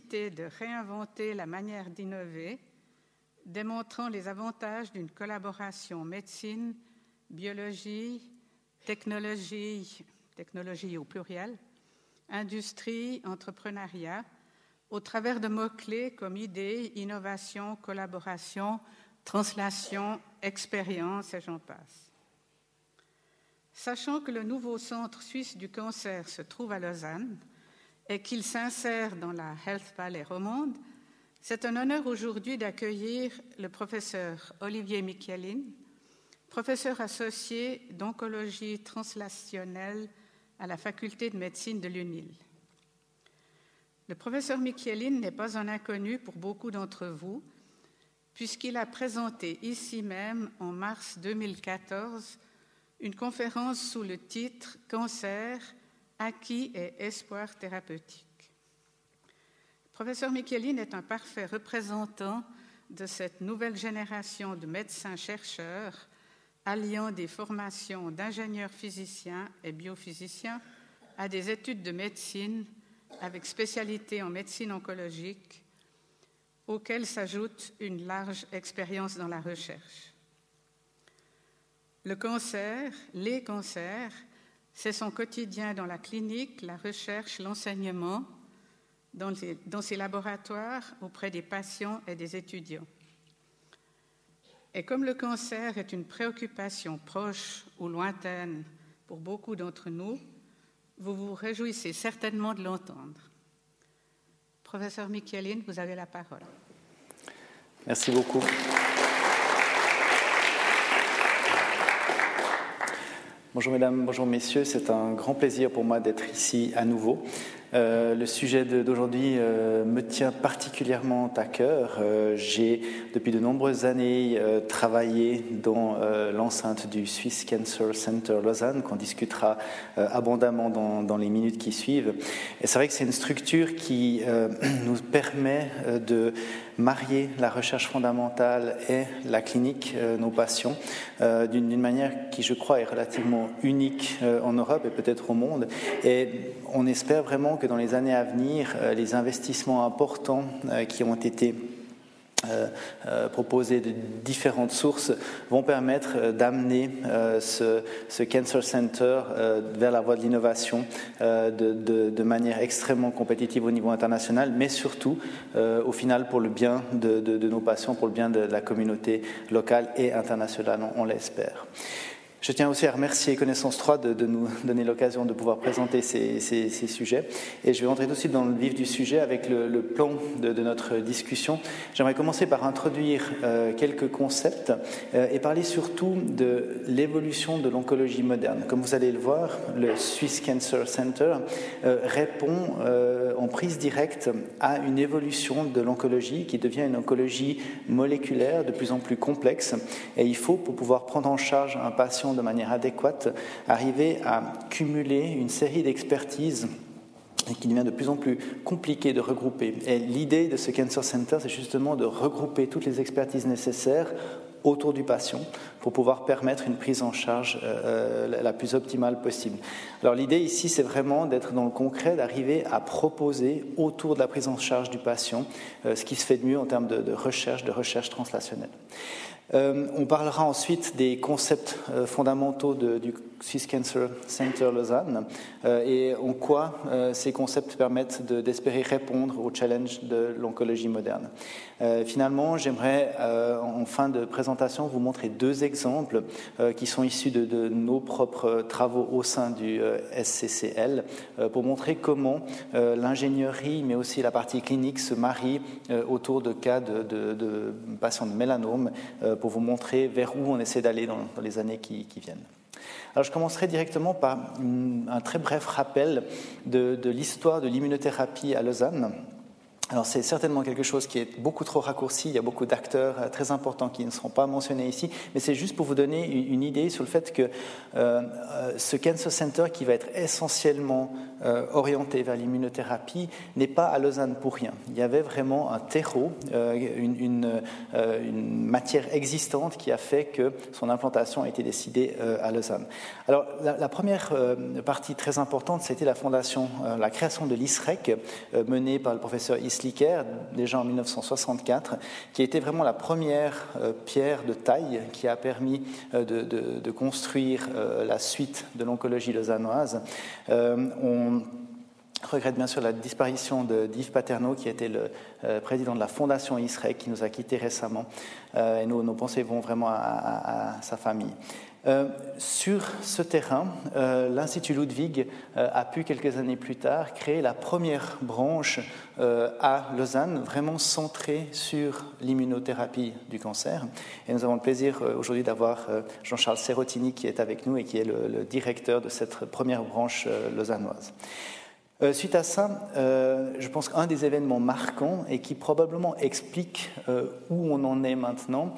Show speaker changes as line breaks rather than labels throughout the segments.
de réinventer la manière d'innover, démontrant les avantages d'une collaboration médecine, biologie, technologie, technologie au pluriel, industrie, entrepreneuriat, au travers de mots-clés comme idée, innovation, collaboration, translation, expérience et j'en passe. Sachant que le nouveau centre suisse du cancer se trouve à Lausanne et qu'il s'insère dans la Health Valley romande, c'est un honneur aujourd'hui d'accueillir le professeur Olivier Michelin, professeur associé d'oncologie translationnelle à la faculté de médecine de l'UNIL. Le professeur Michelin n'est pas un inconnu pour beaucoup d'entre vous, puisqu'il a présenté ici même en mars 2014 une conférence sous le titre Cancer, acquis et espoir thérapeutique. Professeur Michelin est un parfait représentant de cette nouvelle génération de médecins-chercheurs alliant des formations d'ingénieurs physiciens et biophysiciens à des études de médecine avec spécialité en médecine oncologique, auxquelles s'ajoute une large expérience dans la recherche. Le cancer, les cancers, c'est son quotidien dans la clinique, la recherche, l'enseignement, dans, ses laboratoires, auprès des patients et des étudiants. Et comme le cancer est une préoccupation proche ou lointaine pour beaucoup d'entre nous, vous vous réjouissez certainement de l'entendre. Professeur Michelin, vous avez la parole.
Merci beaucoup. Bonjour mesdames, bonjour messieurs, c'est un grand plaisir pour moi d'être ici à nouveau. Euh, le sujet d'aujourd'hui euh, me tient particulièrement à cœur. Euh, j'ai depuis de nombreuses années travaillé dans l'enceinte du Swiss Cancer Center Lausanne, qu'on discutera abondamment dans, dans, les minutes qui suivent. Et c'est vrai que c'est une structure qui nous permet de marier la recherche fondamentale et la clinique, nos patients, d'une manière qui, je crois, est relativement unique en Europe et peut-être au monde. Et on espère vraiment que dans les années à venir, euh, les investissements importants euh, qui ont été euh, proposés de différentes sources vont permettre d'amener ce, Cancer Center vers la voie de l'innovation de, manière extrêmement compétitive au niveau international, mais surtout au final pour le bien de, nos patients, pour le bien de la communauté locale et internationale, on l'espère. Je tiens aussi à remercier Connaissance 3 de, nous donner l'occasion de pouvoir présenter ces, sujets. Et je vais entrer tout de suite dans le vif du sujet avec le, plan de, notre discussion. J'aimerais commencer par introduire euh, quelques concepts euh, et parler surtout de l'évolution de l'oncologie moderne. Comme vous allez le voir, le Swiss Cancer Center euh, répond en prise directe à une évolution de l'oncologie qui devient une oncologie moléculaire de plus en plus complexe. Et il faut, pour pouvoir prendre en charge un patient de manière adéquate, arriver à cumuler une série d'expertises qui devient de plus en plus compliqué de regrouper. Et l'idée de ce Cancer Center, c'est justement de regrouper toutes les expertises nécessaires autour du patient pour pouvoir permettre une prise en charge euh, euh, la plus optimale possible. Alors l'idée ici, c'est vraiment d'être dans le concret, d'arriver à proposer autour de la prise en charge du patient euh, ce qui se fait de mieux en termes de, de recherche, de recherche translationnelle. Euh, on parlera ensuite des concepts euh, fondamentaux du Swiss Cancer Center Lausanne euh, et en quoi ces concepts permettent d'espérer répondre aux challenges de l'oncologie moderne. finalement, j'aimerais en fin de présentation vous montrer deux exemples qui sont issus de, nos propres travaux au sein du SCCL pour montrer comment l'ingénierie mais aussi la partie clinique se marient autour de cas de patients de mélanome pour vous montrer vers où on essaie d'aller dans, les années qui, viennent. Alors, je commencerai directement par un très bref rappel de, de l'histoire de l'immunothérapie à Lausanne. Alors c'est certainement quelque chose qui est beaucoup trop raccourci, il y a beaucoup d'acteurs euh, très importants qui ne seront pas mentionnés ici, mais c'est juste pour vous donner une idée sur le fait que euh, euh, ce Cancer Center qui va être essentiellement orienté vers l'immunothérapie n'est pas à Lausanne pour rien. Il y avait vraiment un terreau, une, matière existante qui a fait que son implantation a été décidée à Lausanne. Alors la, première partie très importante, c'était la fondation, la création de l'ISREC menée par le professeur Isliker, déjà en 1964, qui a été vraiment la première pierre de taille qui a permis de, construire la suite de l'oncologie lausannoise. on regrette bien sûr la disparition d'Yves Paterno, qui était le président de la fondation ISREC, qui nous a quittés récemment. et nos, pensées vont vraiment à sa famille. Euh, sur ce terrain, euh, l'Institut Ludwig euh, a pu quelques années plus tard créer la première branche à Lausanne, vraiment centrée sur l'immunothérapie du cancer. Et nous avons le plaisir aujourd'hui d'avoir Jean-Charles Serotini qui est avec nous et qui est le directeur de cette première branche lausannoise. Euh, suite à ça, euh, je pense qu'un des événements marquants et qui probablement explique euh, où on en est maintenant,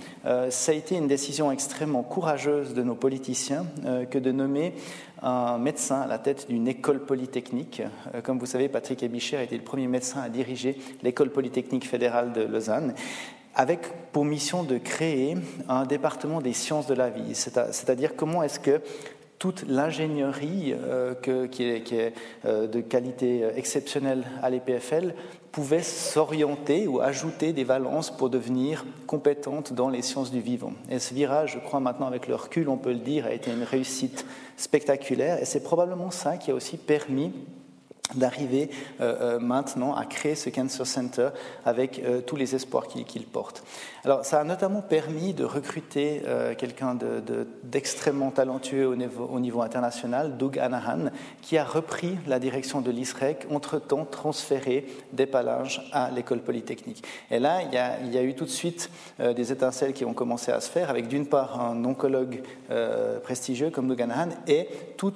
ça a été une décision extrêmement courageuse de nos politiciens que de nommer un médecin à la tête d'une école polytechnique. comme vous savez, Patrick Ebicher a été le premier médecin à diriger l'école polytechnique fédérale de Lausanne avec pour mission de créer un département des sciences de la vie, c'est-à-dire comment est-ce que toute l'ingénierie euh, qui est, euh, de qualité exceptionnelle à l'EPFL pouvait s'orienter ou ajouter des valences pour devenir compétente dans les sciences du vivant. Et ce virage, je crois maintenant avec le recul, on peut le dire, a été une réussite spectaculaire. Et c'est probablement ça qui a aussi permis d'arriver euh, maintenant à créer ce Cancer Center avec tous les espoirs qu'il porte. Alors, ça a notamment permis de recruter euh, quelqu'un d'extrêmement talentueux au niveau, au niveau, international, Doug Anahan, qui a repris la direction de l'ISREC, entre-temps transféré des palages à l'école polytechnique. Et là, il y, a, il y a, eu tout de suite euh, des étincelles qui ont commencé à se faire, avec d'une part un oncologue euh, prestigieux comme Doug Anahan et tout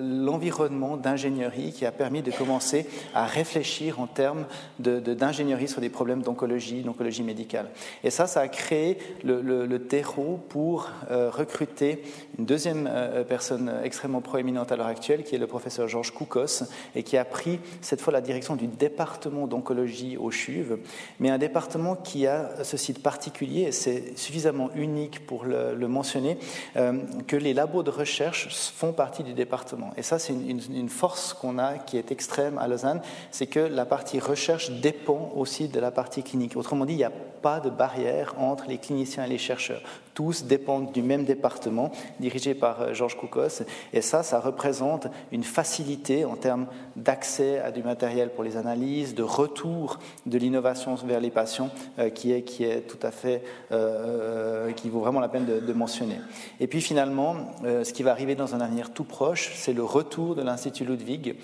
l'environnement d'ingénierie qui a permis de commencer à réfléchir en termes d'ingénierie sur des problèmes d'oncologie, d'oncologie médicale. Et ça, ça a créé le, terreau pour euh, recruter une deuxième euh, personne extrêmement proéminente à l'heure actuelle, qui est le professeur Georges Koukos, et qui a pris cette fois la direction du département d'oncologie au CHUV, mais un département qui a ce site particulier, et c'est suffisamment unique pour le, mentionner, euh, que les labos de recherche font partie du département. Et ça, c'est une force qu'on a qui est extrême à Lausanne, c'est que la partie recherche dépend aussi de la partie clinique. Autrement dit, il n'y a pas de barrière entre les cliniciens et les chercheurs. Tous dépendent du même département dirigé par euh, Georges Koukos. Et ça, ça représente une facilité en termes d'accès à du matériel pour les analyses, de retour de l'innovation vers les patients euh, qui, est, tout à fait, euh, qui vaut vraiment la peine de, mentionner. Et puis finalement, ce qui va arriver dans un avenir tout proche, c'est le retour de l'Institut Ludwig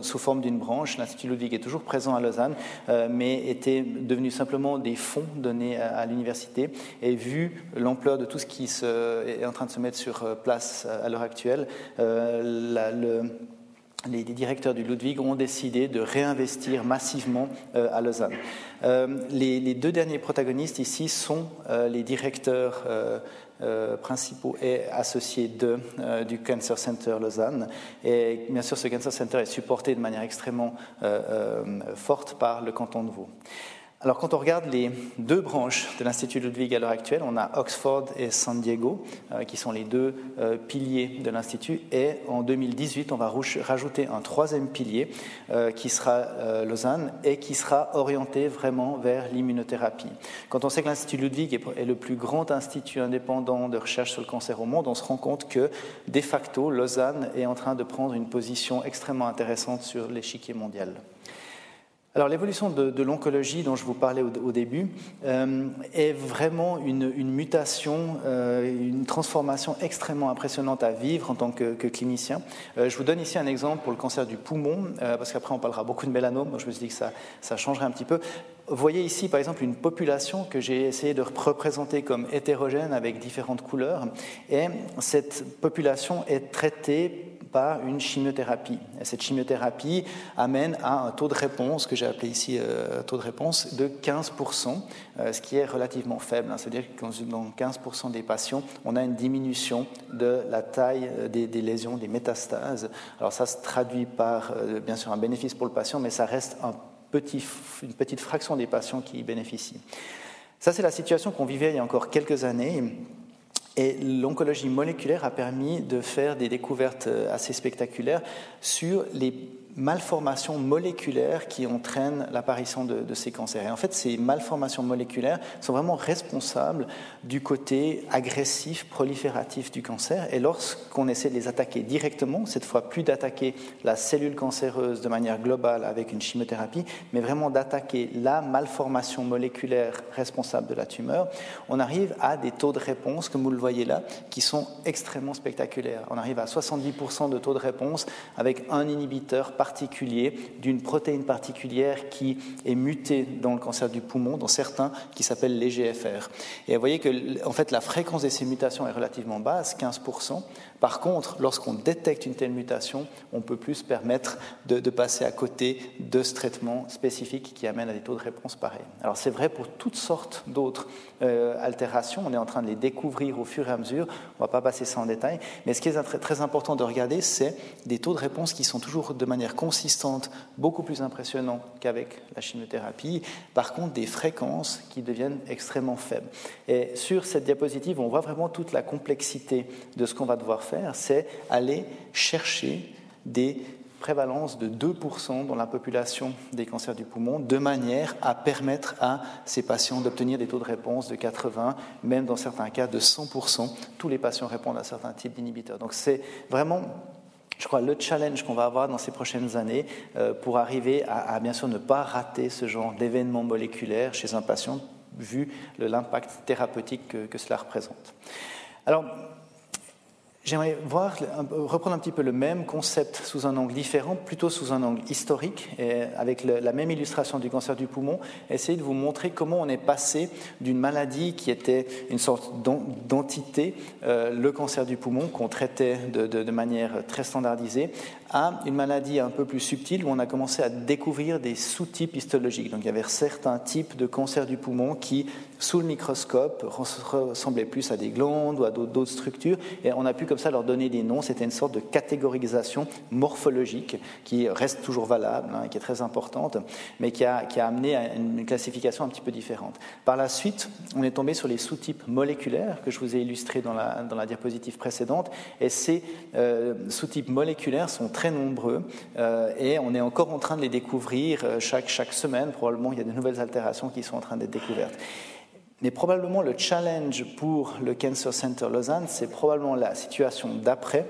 sous forme d'une branche. L'Institut Ludwig est toujours présent à Lausanne, mais était devenu simplement des fonds donnés à l'université. Et vu l'ampleur de tout ce qui est en train de se mettre sur euh, place euh, à l'heure actuelle, euh, les directeurs du Ludwig ont décidé de réinvestir massivement à Lausanne. les, deux derniers protagonistes ici sont les directeurs principaux et associés de, du Cancer Center Lausanne. Et bien sûr, ce Cancer Center est supporté de manière extrêmement forte par le canton de Vaud. Alors quand on regarde les deux branches de l'Institut Ludwig à l'heure actuelle, on a Oxford et San Diego, euh, qui sont les deux euh, piliers de l'Institut, et en 2018, on va rajouter un troisième pilier euh, qui sera Lausanne et qui sera orienté vraiment vers l'immunothérapie. Quand on sait que l'Institut Ludwig est, le plus grand institut indépendant de recherche sur le cancer au monde, on se rend compte que, de facto, Lausanne est en train de prendre une position extrêmement intéressante sur l'échiquier mondial. Alors l'évolution de, l'oncologie dont je vous parlais au, début euh, est vraiment une, mutation, euh, une transformation extrêmement impressionnante à vivre en tant que, clinicien. Euh, je vous donne ici un exemple pour le cancer du poumon, parce qu'après on parlera beaucoup de mélanome, donc je me suis dit que ça, ça changerait un petit peu. Vous voyez ici par exemple une population que j'ai essayé de représenter comme hétérogène avec différentes couleurs, et cette population est traitée une chimiothérapie. Et cette chimiothérapie amène à un taux de réponse, que j'ai appelé ici euh, taux de réponse, de 15%, euh, ce qui est relativement faible. Hein. C'est-à-dire que dans 15% des patients, on a une diminution de la taille euh, des, lésions, des métastases. Alors ça se traduit par, bien sûr, un bénéfice pour le patient, mais ça reste une petite fraction des patients qui y bénéficient. Ça, c'est la situation qu'on vivait il y a encore quelques années. Et l'oncologie moléculaire a permis de faire des découvertes euh, assez spectaculaires sur les malformations moléculaires qui entraînent l'apparition de, ces cancers. Et en fait, ces malformations moléculaires sont vraiment responsables du côté agressif, prolifératif du cancer. Et lorsqu'on essaie de les attaquer directement, cette fois plus d'attaquer la cellule cancéreuse de manière globale avec une chimiothérapie, mais vraiment d'attaquer la malformation moléculaire responsable de la tumeur, on arrive à des taux de réponse, comme vous le voyez là, qui sont extrêmement spectaculaires. On arrive à 70% de taux de réponse avec un inhibiteur particulier d'une protéine particulière qui est mutée dans le cancer du poumon, dans certains qui s'appellent les GFR. Et vous voyez que en fait, la fréquence de ces mutations est relativement basse, 15%. Par contre, lorsqu'on détecte une telle mutation, on peut plus permettre de, passer à côté de ce traitement spécifique qui amène à des taux de réponse pareils. Alors c'est vrai pour toutes sortes d'autres euh, altérations, on est en train de les découvrir au fur et à mesure, on ne va pas passer ça en détail, mais ce qui est très, très important de regarder, c'est des taux de réponse qui sont toujours de manière consistante beaucoup plus impressionnants qu'avec la chimiothérapie, par contre des fréquences qui deviennent extrêmement faibles. Et sur cette diapositive, on voit vraiment toute la complexité de ce qu'on va devoir faire, c'est aller chercher des prévalences de 2% dans la population des cancers du poumon, de manière à permettre à ces patients d'obtenir des taux de réponse de 80, même dans certains cas de 100%. Tous les patients répondent à certains types d'inhibiteurs. Donc c'est vraiment je crois, le challenge qu'on va avoir dans ces prochaines années euh, pour arriver à, bien sûr ne pas rater ce genre d'événement moléculaire chez un patient, vu l'impact thérapeutique que, que, cela représente. Alors, J'aimerais voir, reprendre un petit peu le même concept sous un angle différent, plutôt sous un angle historique, et avec la même illustration du cancer du poumon, essayer de vous montrer comment on est passé d'une maladie qui était une sorte d'entité, euh, le cancer du poumon, qu'on traitait de, de, manière très standardisée, à une maladie un peu plus subtile où on a commencé à découvrir des sous-types histologiques. Donc il y avait certains types de cancer du poumon qui, sous le microscope, ressemblaient plus à des glandes ou à d'autres structures, et on a pu ça leur donner des noms. C'était une sorte de catégorisation morphologique qui reste toujours valable, hein, qui est très importante, mais qui a, amené à une classification un petit peu différente. Par la suite, on est tombé sur les sous-types moléculaires que je vous ai illustrés dans la, dans la diapositive précédente, et ces euh, sous-types moléculaires sont très nombreux, euh, et on est encore en train de les découvrir euh, chaque, chaque semaine. Probablement, il y a de nouvelles altérations qui sont en train d'être découvertes. Mais probablement le challenge pour le Cancer Center Lausanne, c'est probablement la situation d'après,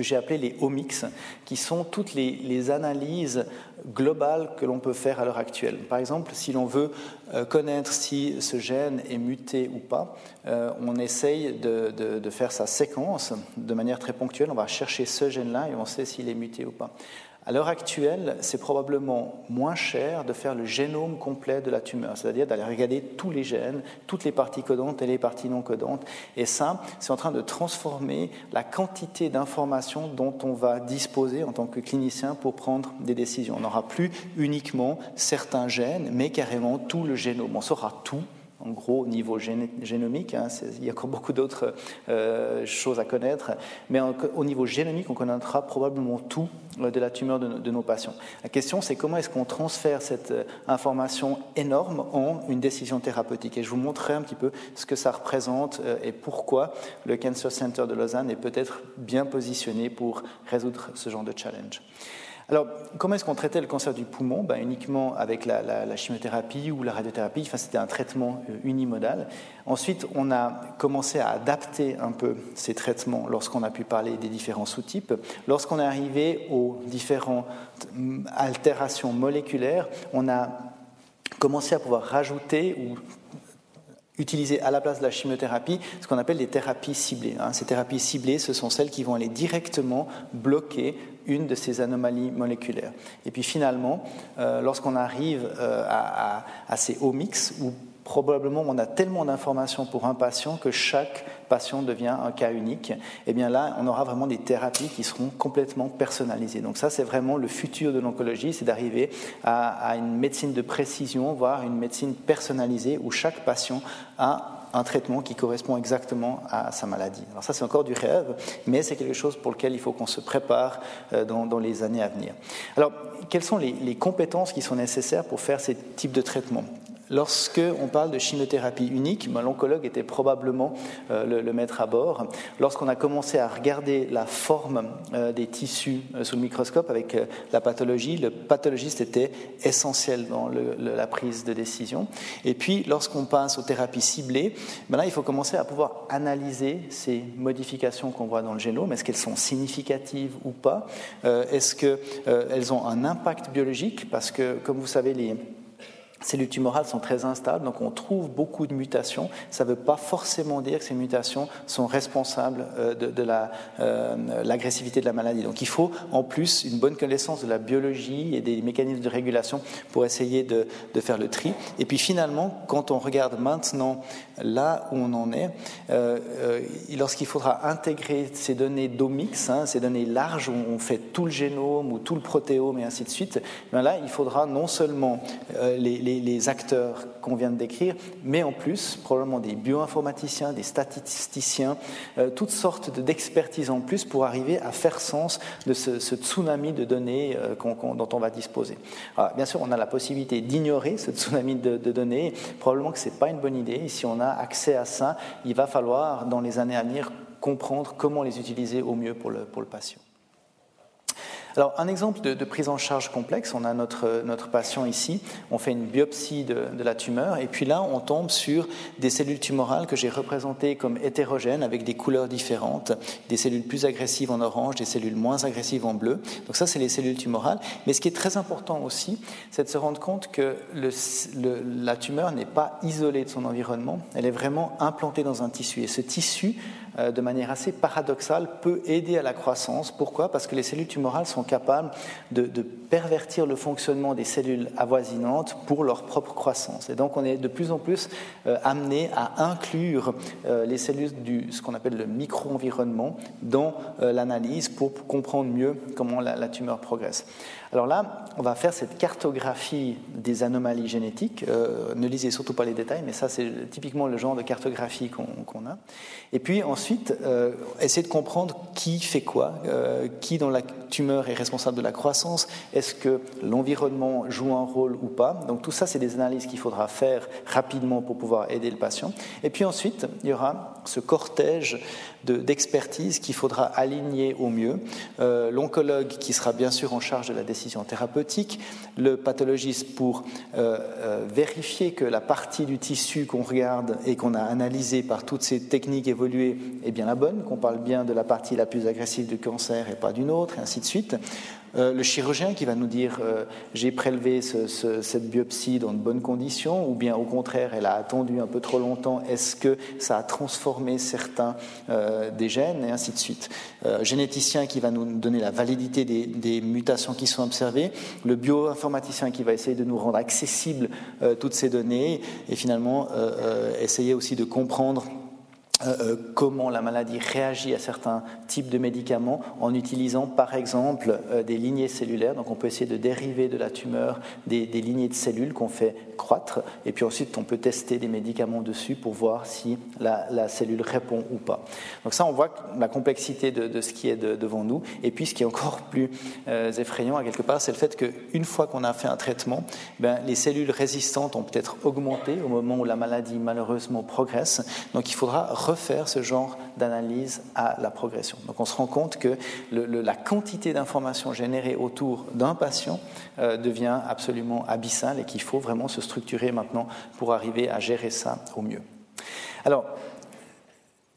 que j'ai appelé les omics, qui sont toutes les, analyses globales que l'on peut faire à l'heure actuelle. Par exemple, si l'on veut euh, connaître si ce gène est muté ou pas, euh, on essaye de, de, faire sa séquence de manière très ponctuelle. On va chercher ce gène-là et on sait s'il est muté ou pas. À l'heure actuelle, c'est probablement moins cher de faire le génome complet de la tumeur, c'est-à-dire d'aller regarder tous les gènes, toutes les parties codantes et les parties non codantes. Et ça, c'est en train de transformer la quantité d'informations dont on va disposer en tant que clinicien pour prendre des décisions. On n'aura plus uniquement certains gènes, mais carrément tout le génome. On saura tout en gros, au niveau génomique, hein, il y a encore beaucoup d'autres euh, choses à connaître, mais au niveau génomique, on connaîtra probablement tout euh, de la tumeur de, nos patients. La question, c'est comment est-ce qu'on transfère cette euh, information énorme en une décision thérapeutique? Et je vous montrerai un petit peu ce que ça représente et pourquoi le Cancer Center de Lausanne est peut-être bien positionné pour résoudre ce genre de challenge. Alors, comment est-ce qu'on traitait le cancer du poumon? Ben, Uniquement avec la, chimiothérapie ou la radiothérapie. C'était un traitement euh, unimodal. Ensuite, on a commencé à adapter un peu ces traitements lorsqu'on a pu parler des différents sous-types. Lorsqu'on est arrivé aux différentes mm, altérations moléculaires, on a commencé à pouvoir rajouter ou utiliser à la place de la chimiothérapie ce qu'on appelle des thérapies ciblées. Hein. Ces thérapies ciblées, ce sont celles qui vont aller directement bloquer une de ces anomalies moléculaires. Et puis finalement, euh, lorsqu'on arrive euh, à, ces omics, où probablement on a tellement d'informations pour un patient que chaque patient devient un cas unique, et eh bien là, on aura vraiment des thérapies qui seront complètement personnalisées. Donc ça, c'est vraiment le futur de l'oncologie, c'est d'arriver à, une médecine de précision, voire une médecine personnalisée où chaque patient a un traitement qui correspond exactement à sa maladie. Alors ça, c'est encore du rêve, mais c'est quelque chose pour lequel il faut qu'on se prépare euh, dans, les années à venir. Alors, quelles sont les, les compétences qui sont nécessaires pour faire ces types de traitements? Lorsque on parle de chimiothérapie unique, ben, l'oncologue était probablement le, le, maître à bord. Lorsqu'on a commencé à regarder la forme des tissus sous le microscope avec la pathologie, le pathologiste était essentiel dans la prise de décision. Et puis, lorsqu'on passe aux thérapies ciblées, ben là, il faut commencer à pouvoir analyser ces modifications qu'on voit dans le génome. Est-ce qu'elles sont significatives ou pas? Est-ce qu'elles ont un impact biologique? Parce que, comme vous savez, les cellules tumorales sont très instables, donc on trouve beaucoup de mutations. Ça ne veut pas forcément dire que ces mutations sont responsables euh, de, de euh, l'agressivité de la maladie. Donc il faut en plus une bonne connaissance de la biologie et des mécanismes de régulation pour essayer de, de faire le tri. Et puis finalement, quand on regarde maintenant là où on en est, euh, lorsqu'il faudra intégrer ces données d'omics, hein, ces données larges où on fait tout le génome ou tout le protéome et ainsi de suite, ben là il faudra non seulement les, acteurs qu'on vient de décrire, mais en plus probablement des bioinformaticiens, des statisticiens, euh, toutes sortes d'expertises en plus pour arriver à faire sens de ce, tsunami de données euh, dont on va disposer. bien sûr, on a la possibilité d'ignorer ce tsunami de, données. Probablement que ce n'est pas une bonne idée. Et si on a accès à ça, il va falloir, dans les années à venir, comprendre comment les utiliser au mieux pour le, pour le patient. Alors, un exemple de, prise en charge complexe, on a notre, notre patient ici, on fait une biopsie de, la tumeur, et puis là, on tombe sur des cellules tumorales que j'ai représentées comme hétérogènes avec des couleurs différentes, des cellules plus agressives en orange, des cellules moins agressives en bleu. Donc ça, c'est les cellules tumorales. Mais ce qui est très important aussi, c'est de se rendre compte que le, la tumeur n'est pas isolée de son environnement, elle est vraiment implantée dans un tissu. Et ce tissu de manière assez paradoxale, peut aider à la croissance. Pourquoi? Parce que les cellules tumorales sont capables de, pervertir le fonctionnement des cellules avoisinantes pour leur propre croissance. Et donc on est de plus en plus euh, amené à inclure euh, les cellules du ce qu'on appelle le micro-environnement dans l'analyse pour comprendre mieux comment la tumeur progresse. Alors là, on va faire cette cartographie des anomalies génétiques. Euh, ne lisez surtout pas les détails, mais ça, c'est typiquement le genre de cartographie qu'on a. Et puis ensuite, euh, essayer de comprendre qui fait quoi, euh, qui dans la tumeur est responsable de la croissance, est-ce que l'environnement joue un rôle ou pas. Donc tout ça, c'est des analyses qu'il faudra faire rapidement pour pouvoir aider le patient. Et puis ensuite, il y aura ce cortège d'expertise qu'il faudra aligner au mieux. Euh, l'oncologue qui sera bien sûr en charge de la décision thérapeutique, le pathologiste pour euh, euh, vérifier que la partie du tissu qu'on regarde et qu'on a analysé par toutes ces techniques évoluées est bien la bonne, qu'on parle bien de la partie la plus agressive du cancer et pas d'une autre, et ainsi de suite. Euh, le chirurgien qui va nous dire euh, j'ai prélevé cette biopsie dans de bonnes conditions ou bien au contraire elle a attendu un peu trop longtemps, est-ce que ça a transformé certains euh, des gènes et ainsi de suite. généticien qui va nous donner la validité des, des, mutations qui sont observées, le bioinformaticien qui va essayer de nous rendre accessibles toutes ces données et finalement essayer aussi de comprendre euh, euh, comment la maladie réagit à certains types de médicaments en utilisant par exemple euh, des lignées cellulaires. Donc on peut essayer de dériver de la tumeur des, lignées de cellules qu'on fait croître et puis ensuite on peut tester des médicaments dessus pour voir si la, cellule répond ou pas. Donc ça on voit la complexité de, ce qui est devant nous et puis ce qui est encore plus effrayant à quelque part c'est le fait qu'une fois qu'on a fait un traitement, ben, les cellules résistantes ont peut-être augmenté au moment où la maladie malheureusement progresse. Donc il faudra refaire ce genre d'analyse à la progression. Donc on se rend compte que la quantité d'informations générées autour d'un patient euh, devient absolument abyssale et qu'il faut vraiment se structurer maintenant pour arriver à gérer ça au mieux. Alors,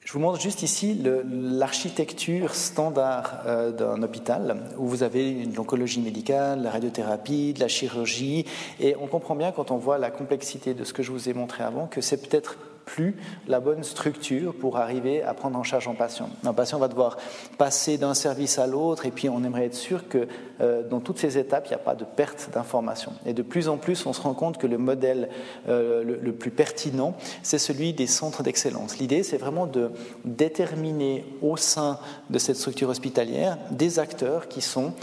je vous montre juste ici l'architecture standard euh, d'un hôpital où vous avez l'oncologie médicale, la radiothérapie, de la chirurgie, et on comprend bien quand on voit la complexité de ce que je vous ai montré avant que c'est peut-être plus la bonne structure pour arriver à prendre en charge un patient. Un patient va devoir passer d'un service à l'autre et puis on aimerait être sûr que euh, dans toutes ces étapes, il n'y a pas de perte d'information. Et de plus en plus, on se rend compte que le modèle euh, le, plus pertinent, c'est celui des centres d'excellence. L'idée, c'est vraiment de déterminer au sein de cette structure hospitalière des acteurs qui sont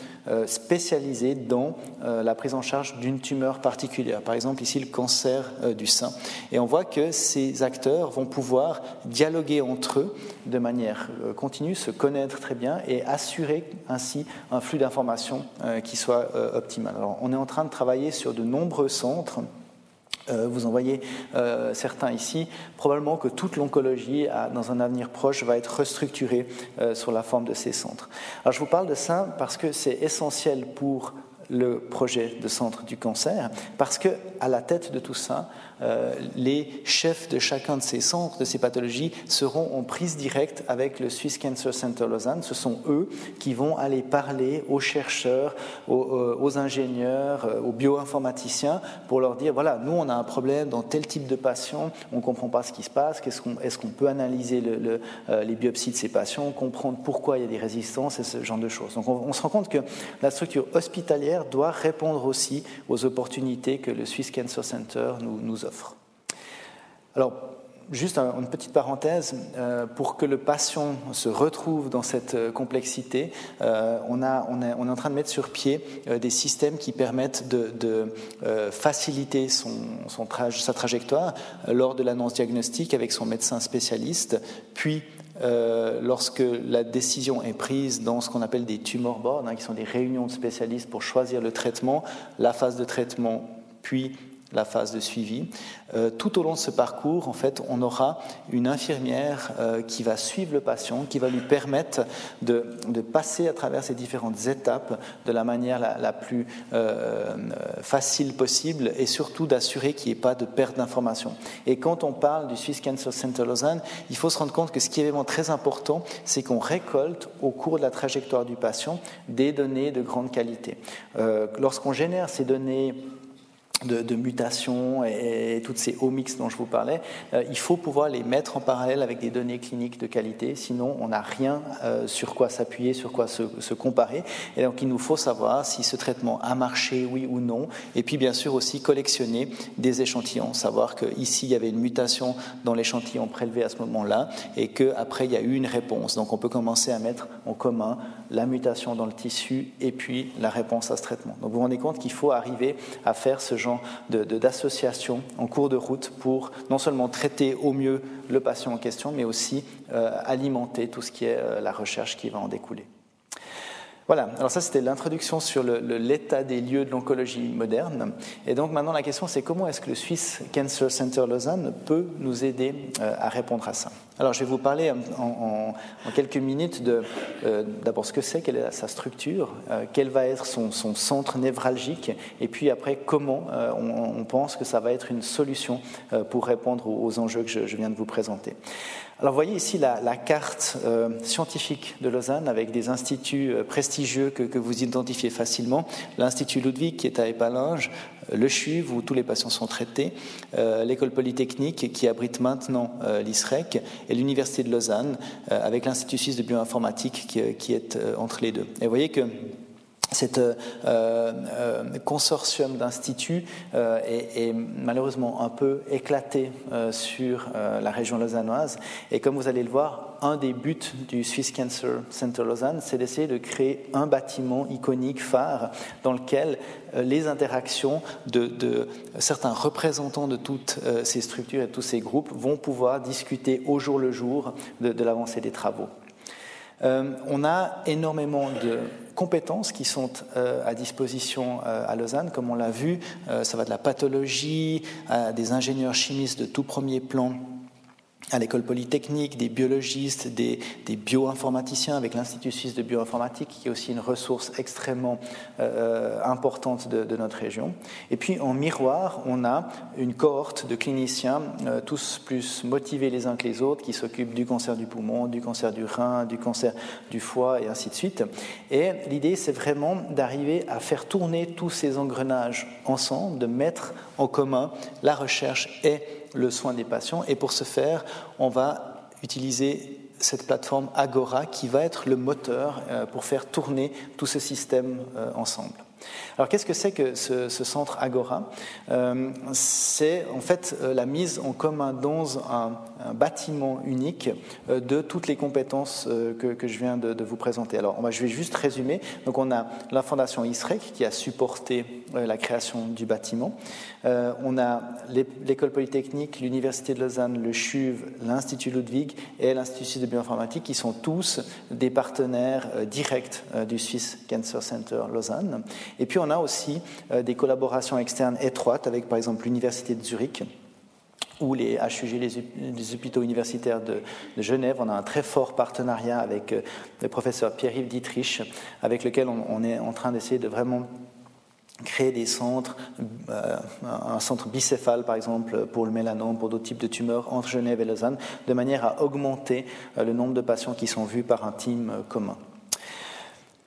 spécialisés dans la prise en charge d'une tumeur particulière. Par exemple, ici, le cancer du sein. Et on voit que ces acteurs vont pouvoir dialoguer entre eux de manière euh, continue, se connaître très bien et assurer ainsi un flux d'informations euh, qui soit euh, optimal. Alors, on est en train de travailler sur de nombreux centres Euh, vous en voyez euh, certains ici. Probablement que toute l'oncologie, dans un avenir proche, va être restructurée euh, sur la forme de ces centres. Alors, je vous parle de ça parce que c'est essentiel pour le projet de centre du cancer, parce que à la tête de tout ça, euh, les chefs de chacun de ces centres, de ces pathologies, seront en prise directe avec le Swiss Cancer Center Lausanne. Ce sont eux qui vont aller parler aux chercheurs, aux, euh, ingénieurs, euh, aux bioinformaticiens pour leur dire, voilà, nous on a un problème dans tel type de patient, on ne comprend pas ce qui se passe, est-ce qu'on peut analyser les biopsies de ces patients, comprendre pourquoi il y a des résistances et ce genre de choses. Donc on, se rend compte que la structure hospitalière doit répondre aussi aux opportunités que le Swiss Cancer Center nous, nous offre. Alors, juste une petite parenthèse, euh, pour que le patient se retrouve dans cette euh, complexité, euh, on, est, en train de mettre sur pied des systèmes qui permettent de, faciliter sa trajectoire lors de l'annonce diagnostique avec son médecin spécialiste, puis lorsque la décision est prise dans ce qu'on appelle des tumor boards, hein, qui sont des réunions de spécialistes pour choisir le traitement, la phase de traitement, puis la phase de suivi. Euh, tout au long de ce parcours, en fait, on aura une infirmière euh, qui va suivre le patient, qui va lui permettre de, passer à travers ces différentes étapes de la manière la, plus euh, facile possible et surtout d'assurer qu'il n'y ait pas de perte d'information. Et quand on parle du Swiss Cancer Center Lausanne, il faut se rendre compte que ce qui est vraiment très important, c'est qu'on récolte au cours de la trajectoire du patient des données de grande qualité. Lorsqu'on génère ces données de, mutations et, toutes ces omics dont je vous parlais, euh, il faut pouvoir les mettre en parallèle avec des données cliniques de qualité, sinon on n'a rien euh, sur quoi s'appuyer, sur quoi se, comparer. Et donc il nous faut savoir si ce traitement a marché, oui ou non, et puis bien sûr aussi collectionner des échantillons, savoir qu'ici il y avait une mutation dans l'échantillon prélevé à ce moment-là, et qu'après il y a eu une réponse. Donc on peut commencer à mettre en commun la mutation dans le tissu et puis la réponse à ce traitement. Donc vous vous rendez compte qu'il faut arriver à faire ce genre d'associations en cours de route pour non seulement traiter au mieux le patient en question, mais aussi euh, alimenter tout ce qui est euh, la recherche qui va en découler. Voilà, alors ça c'était l'introduction sur l'état des lieux de l'oncologie moderne. Et donc maintenant la question c'est comment est-ce que le Swiss Cancer Center Lausanne peut nous aider euh, à répondre à ça? Alors je vais vous parler en, quelques minutes de euh, d'abord ce que c'est, quelle est sa structure, euh, quel va être son, centre névralgique, et puis après comment on, pense que ça va être une solution pour répondre aux, enjeux que je viens de vous présenter. Alors voyez ici la, carte euh, scientifique de Lausanne avec des instituts euh, prestigieux que, vous identifiez facilement. L'Institut Ludwig qui est à Épalinges, le CHUV où tous les patients sont traités, euh, l'école polytechnique qui abrite maintenant l'ISREC et l'Université de Lausanne avec l'Institut suisse de bioinformatique qui, qui est entre les deux. Et vous voyez que cet euh, euh, consortium d'instituts euh, est, malheureusement un peu éclaté sur la région lausannoise. Et comme vous allez le voir, un des buts du Swiss Cancer Center Lausanne, c'est d'essayer de créer un bâtiment iconique phare dans lequel les interactions de, certains représentants de toutes ces structures et de tous ces groupes vont pouvoir discuter au jour le jour de l'avancée des travaux. on a énormément de compétences qui sont euh, à disposition euh, à Lausanne, comme on l'a vu. Euh, ça va de la pathologie à des ingénieurs chimistes de tout premier plan à l'école polytechnique, des biologistes, des, bioinformaticiens avec l'Institut suisse de bioinformatique, qui est aussi une ressource extrêmement euh, importante de, notre région. Et puis en miroir, on a une cohorte de cliniciens, euh, tous plus motivés les uns que les autres, qui s'occupent du cancer du poumon, du cancer du rein, du cancer du foie et ainsi de suite. Et l'idée, c'est vraiment d'arriver à faire tourner tous ces engrenages ensemble, de mettre en commun la recherche et le soin des patients. Et pour ce faire, on va utiliser cette plateforme Agora qui va être le moteur euh, pour faire tourner tout ce système euh, ensemble. Alors qu'est-ce que c'est que ce, centre Agora? Euh, C'est en fait la mise en commun dans un, bâtiment unique euh, de toutes les compétences que, je viens de, vous présenter. Alors je vais juste résumer. Donc on a la fondation ISREC qui a supporté la création du bâtiment. on a l'école polytechnique, l'université de Lausanne, le CHUV, l'Institut Ludwig et l'Institut de bioinformatique qui sont tous des partenaires directs du Swiss Cancer Center Lausanne. Et puis on a aussi des collaborations externes étroites avec par exemple l'Université de Zurich ou les HUG, les, hôpitaux universitaires de, Genève. On a un très fort partenariat avec le professeur Pierre-Yves Dietrich, avec lequel on est en train d'essayer de vraiment créer des centres, euh, un centre bicéphale par exemple pour le mélanome, pour d'autres types de tumeurs entre Genève et Lausanne, de manière à augmenter euh, le nombre de patients qui sont vus par un team euh, commun.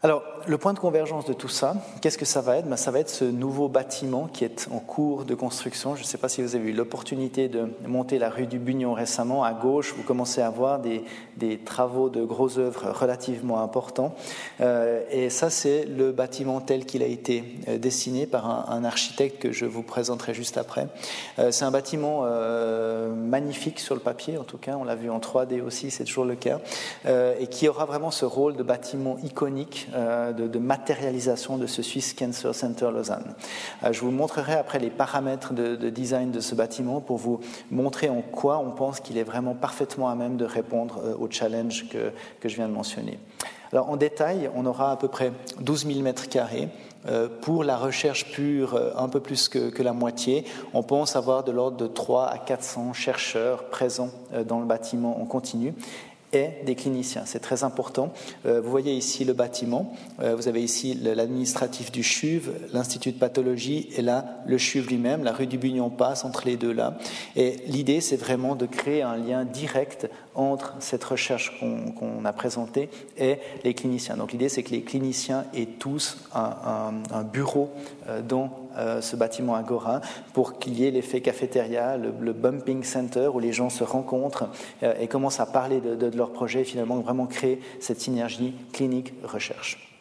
Alors, le point de convergence de tout ça, qu'est-ce que ça va être? Ben, Ça va être ce nouveau bâtiment qui est en cours de construction. Je ne sais pas si vous avez eu l'opportunité de monter la rue du Bugnon récemment. À gauche, vous commencez à voir des, travaux de gros œuvres relativement importants. Euh, et ça, c'est le bâtiment tel qu'il a été euh, dessiné par un, architecte que je vous présenterai juste après. Euh, c'est un bâtiment magnifique sur le papier, en tout cas. On l'a vu en 3D aussi, c'est toujours le cas. et qui aura vraiment ce rôle de bâtiment iconique euh, de, matérialisation de ce Swiss Cancer Center Lausanne. Euh, je vous montrerai après les paramètres de, design de ce bâtiment pour vous montrer en quoi on pense qu'il est vraiment parfaitement à même de répondre euh, au challenge que, que je viens de mentionner. Alors en détail, on aura à peu près 12 000 mètres carrés. Pour la recherche pure, un peu plus que, que, la moitié, on pense avoir de l'ordre de 3 à 400 chercheurs présents dans le bâtiment en continu et des cliniciens. C'est très important. Euh, vous voyez ici le bâtiment, euh, vous avez ici l'administratif du CHUV, l'Institut de pathologie et là le CHUV lui-même. La rue du Bugnon passe entre les deux là. Et l'idée, c'est vraiment de créer un lien direct entre cette recherche qu'on a présentée et les cliniciens. Donc l'idée, c'est que les cliniciens aient tous un, bureau euh, dans euh, ce bâtiment Agora pour qu'il y ait l'effet cafétéria, le, bumping center où les gens se rencontrent euh, et commencent à parler de, de leur projet et finalement vraiment créer cette synergie clinique-recherche.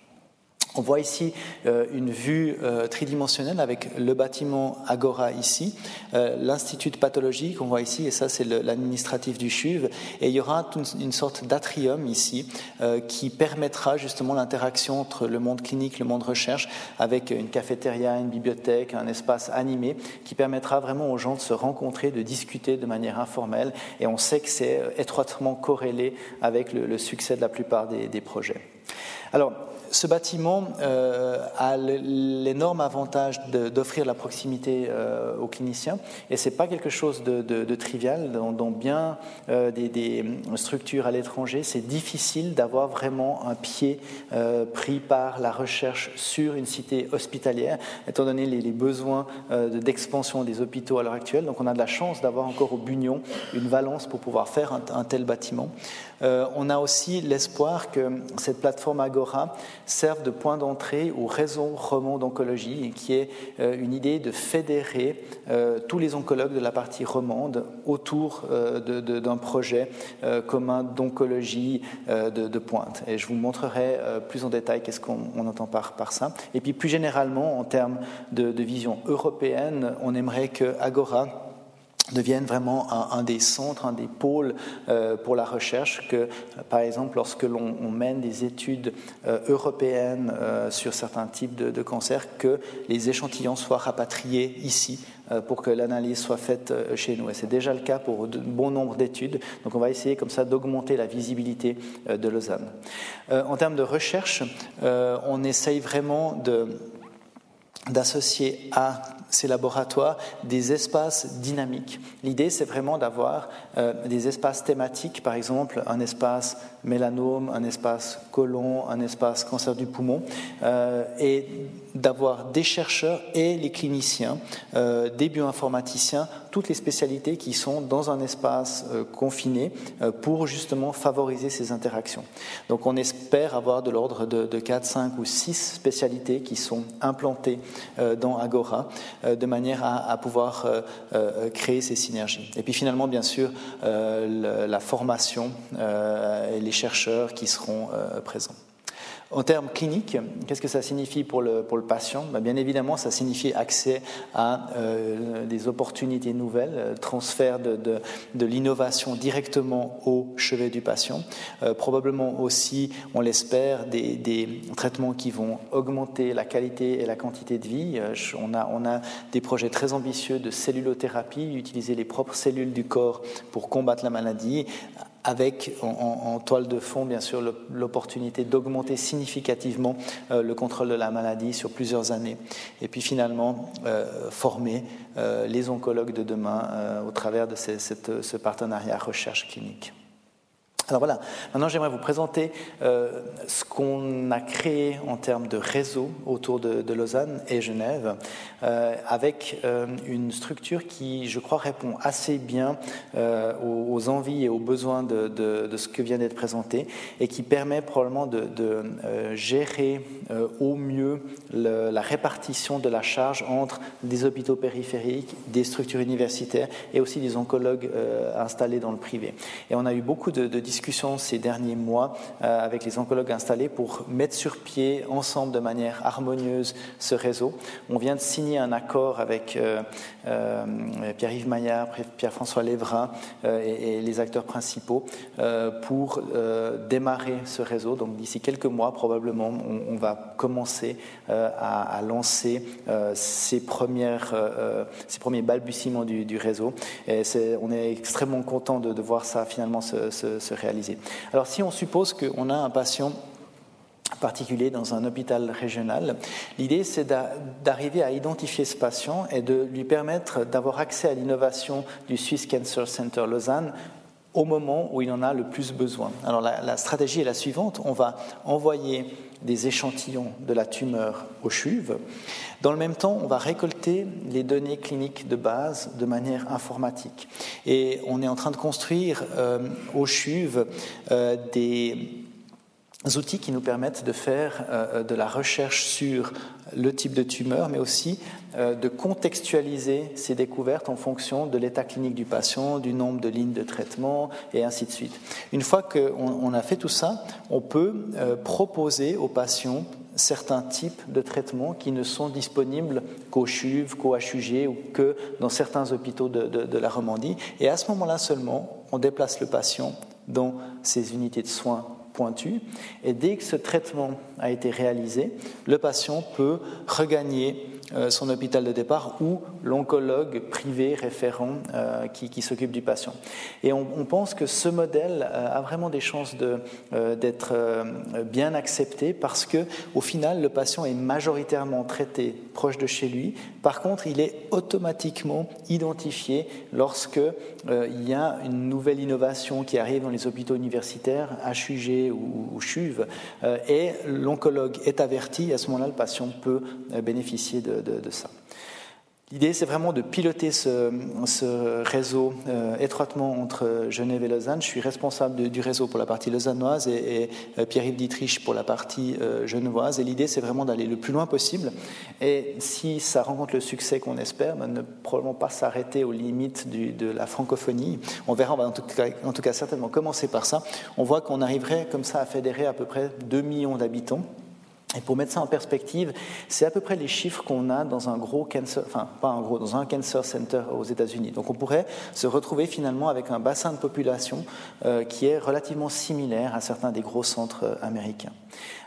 On voit ici euh, une vue euh, tridimensionnelle avec le bâtiment Agora ici, euh, l'institut de pathologie qu'on voit ici, et ça c'est l'administratif du CHUV, et il y aura une sorte d'atrium ici qui permettra justement l'interaction entre le monde clinique, le monde recherche, avec une cafétéria, une bibliothèque, un espace animé, qui permettra vraiment aux gens de se rencontrer, de discuter de manière informelle, et on sait que c'est étroitement corrélé avec le, succès de la plupart des, des projets. Alors, ce bâtiment euh, a l'énorme avantage d'offrir la proximité euh, aux cliniciens et c'est pas quelque chose de, trivial. Dans, bien euh, des, structures à l'étranger, c'est difficile d'avoir vraiment un pied pris par la recherche sur une cité hospitalière, étant donné les, besoins d'expansion des hôpitaux à l'heure actuelle. Donc on a de la chance d'avoir encore au Bunion une valence pour pouvoir faire un tel bâtiment. Euh, on a aussi l'espoir que cette plateforme Agora serve de point d'entrée au réseau romand d'oncologie, qui est euh, une idée de fédérer euh, tous les oncologues de la partie romande autour d'un projet commun d'oncologie de, pointe. Et je vous montrerai plus en détail qu'est-ce qu'on entend par, par ça. Et puis plus généralement, en termes de, de vision européenne, on aimerait que Agora deviennent vraiment un, des centres, un des pôles euh, pour la recherche, que par exemple lorsque l'on mène des études euh, européennes euh, sur certains types de, de, cancers, que les échantillons soient rapatriés ici pour que l'analyse soit faite chez nous. Et c'est déjà le cas pour de bon nombre d'études, donc on va essayer comme ça d'augmenter la visibilité de Lausanne. en termes de recherche, on essaye vraiment de d'associer à ces laboratoires des espaces dynamiques. L'idée, c'est vraiment d'avoir euh, des espaces thématiques, par exemple un espace mélanome, un espace colon, un espace cancer du poumon, euh, et d'avoir des chercheurs et les cliniciens, euh, des bioinformaticiens, toutes les spécialités qui sont dans un espace confiné pour justement favoriser ces interactions. Donc on espère avoir de l'ordre de, de 4, 5 ou 6 spécialités qui sont implantées dans Agora euh, de manière à, pouvoir euh, euh, créer ces synergies. Et puis finalement, bien sûr, la formation et les chercheurs qui seront présents. En termes cliniques, qu'est-ce que ça signifie pour le, pour le patient? Ben, Bien évidemment, ça signifie accès à euh, des opportunités nouvelles, euh, transfert de, de, l'innovation directement au chevet du patient. Euh, probablement aussi, on l'espère, des, des, traitements qui vont augmenter la qualité et la quantité de vie. on, a, on a des projets très ambitieux de cellulothérapie, utiliser les propres cellules du corps pour combattre la maladie avec en, toile de fond, bien sûr, l'opportunité d'augmenter significativement euh, le contrôle de la maladie sur plusieurs années. Et puis finalement, euh, former euh, les oncologues de demain au travers de ce partenariat recherche clinique. Alors voilà, maintenant j'aimerais vous présenter euh, ce qu'on a créé en termes de réseau autour de, Lausanne et Genève, euh, avec euh, une structure qui, je crois, répond assez bien aux, envies et aux besoins de, ce que vient d'être présenté et qui permet probablement de, gérer au mieux la répartition de la charge entre des hôpitaux périphériques, des structures universitaires et aussi des oncologues installés dans le privé. Et on a eu beaucoup de discussions ces derniers mois euh, avec les oncologues installés pour mettre sur pied ensemble de manière harmonieuse ce réseau. On vient de signer un accord avec euh, euh, Pierre-Yves Maillard, Pierre-François Lévrin et, les acteurs principaux pour démarrer ce réseau. Donc d'ici quelques mois, probablement, on, va commencer à, lancer ces, premières, ces premiers balbutiements du, réseau. On est extrêmement content de, voir ça finalement se, se, se Alors si on suppose qu'on a un patient particulier dans un hôpital régional. L'idée, c'est d'arriver à identifier ce patient et de lui permettre d'avoir accès à l'innovation du Swiss Cancer Center Lausanne au moment où il en a le plus besoin. Alors la, stratégie est la suivante, on va envoyer des échantillons de la tumeur au CHUV. Dans le même temps, on va récolter les données cliniques de base de manière informatique. Et on est en train de construire euh, au CHUV euh, des outils qui nous permettent de faire euh, de la recherche sur le type de tumeur, mais aussi euh, de contextualiser ces découvertes en fonction de l'état clinique du patient, du nombre de lignes de traitement, et ainsi de suite. Une fois qu'on a fait tout ça, on peut euh, proposer aux patients certains types de traitements qui ne sont disponibles qu'au CHUV, qu'au HUG ou que dans certains hôpitaux de, de la Romandie. Et à ce moment-là seulement, on déplace le patient dans ces unités de soins pointues. Et dès que ce traitement a été réalisé, le patient peut regagner son hôpital de départ ou l'oncologue privé référent euh, qui, s'occupe du patient. Et on, pense que ce modèle euh, a vraiment des chances d'être bien accepté parce que, au final, le patient est majoritairement traité proche de chez lui. Par contre, il est automatiquement identifié lorsque il y a une nouvelle innovation qui arrive dans les hôpitaux universitaires, HUG ou, ou CHUV, et l'oncologue est averti. À ce moment-là, le patient peut bénéficier de, L'idée, c'est vraiment de piloter ce, réseau euh, étroitement entre Genève et Lausanne. Je suis responsable du réseau pour la partie lausannoise et, euh, Pierre-Yves Dietrich pour la partie euh, genevoise. Et l'idée, c'est vraiment d'aller le plus loin possible. Et si ça rencontre le succès qu'on espère, ben, ne probablement pas s'arrêter aux limites de la francophonie. On verra, on va en tout, cas, en tout cas certainement commencer par ça. On voit qu'on arriverait comme ça à fédérer à peu près 2 millions d'habitants. Et pour mettre ça en perspective, c'est à peu près les chiffres qu'on a dans un gros cancer, enfin pas un gros, dans un cancer center aux États-Unis. Donc on pourrait se retrouver finalement avec un bassin de population euh, qui est relativement similaire à certains des gros centres euh, américains.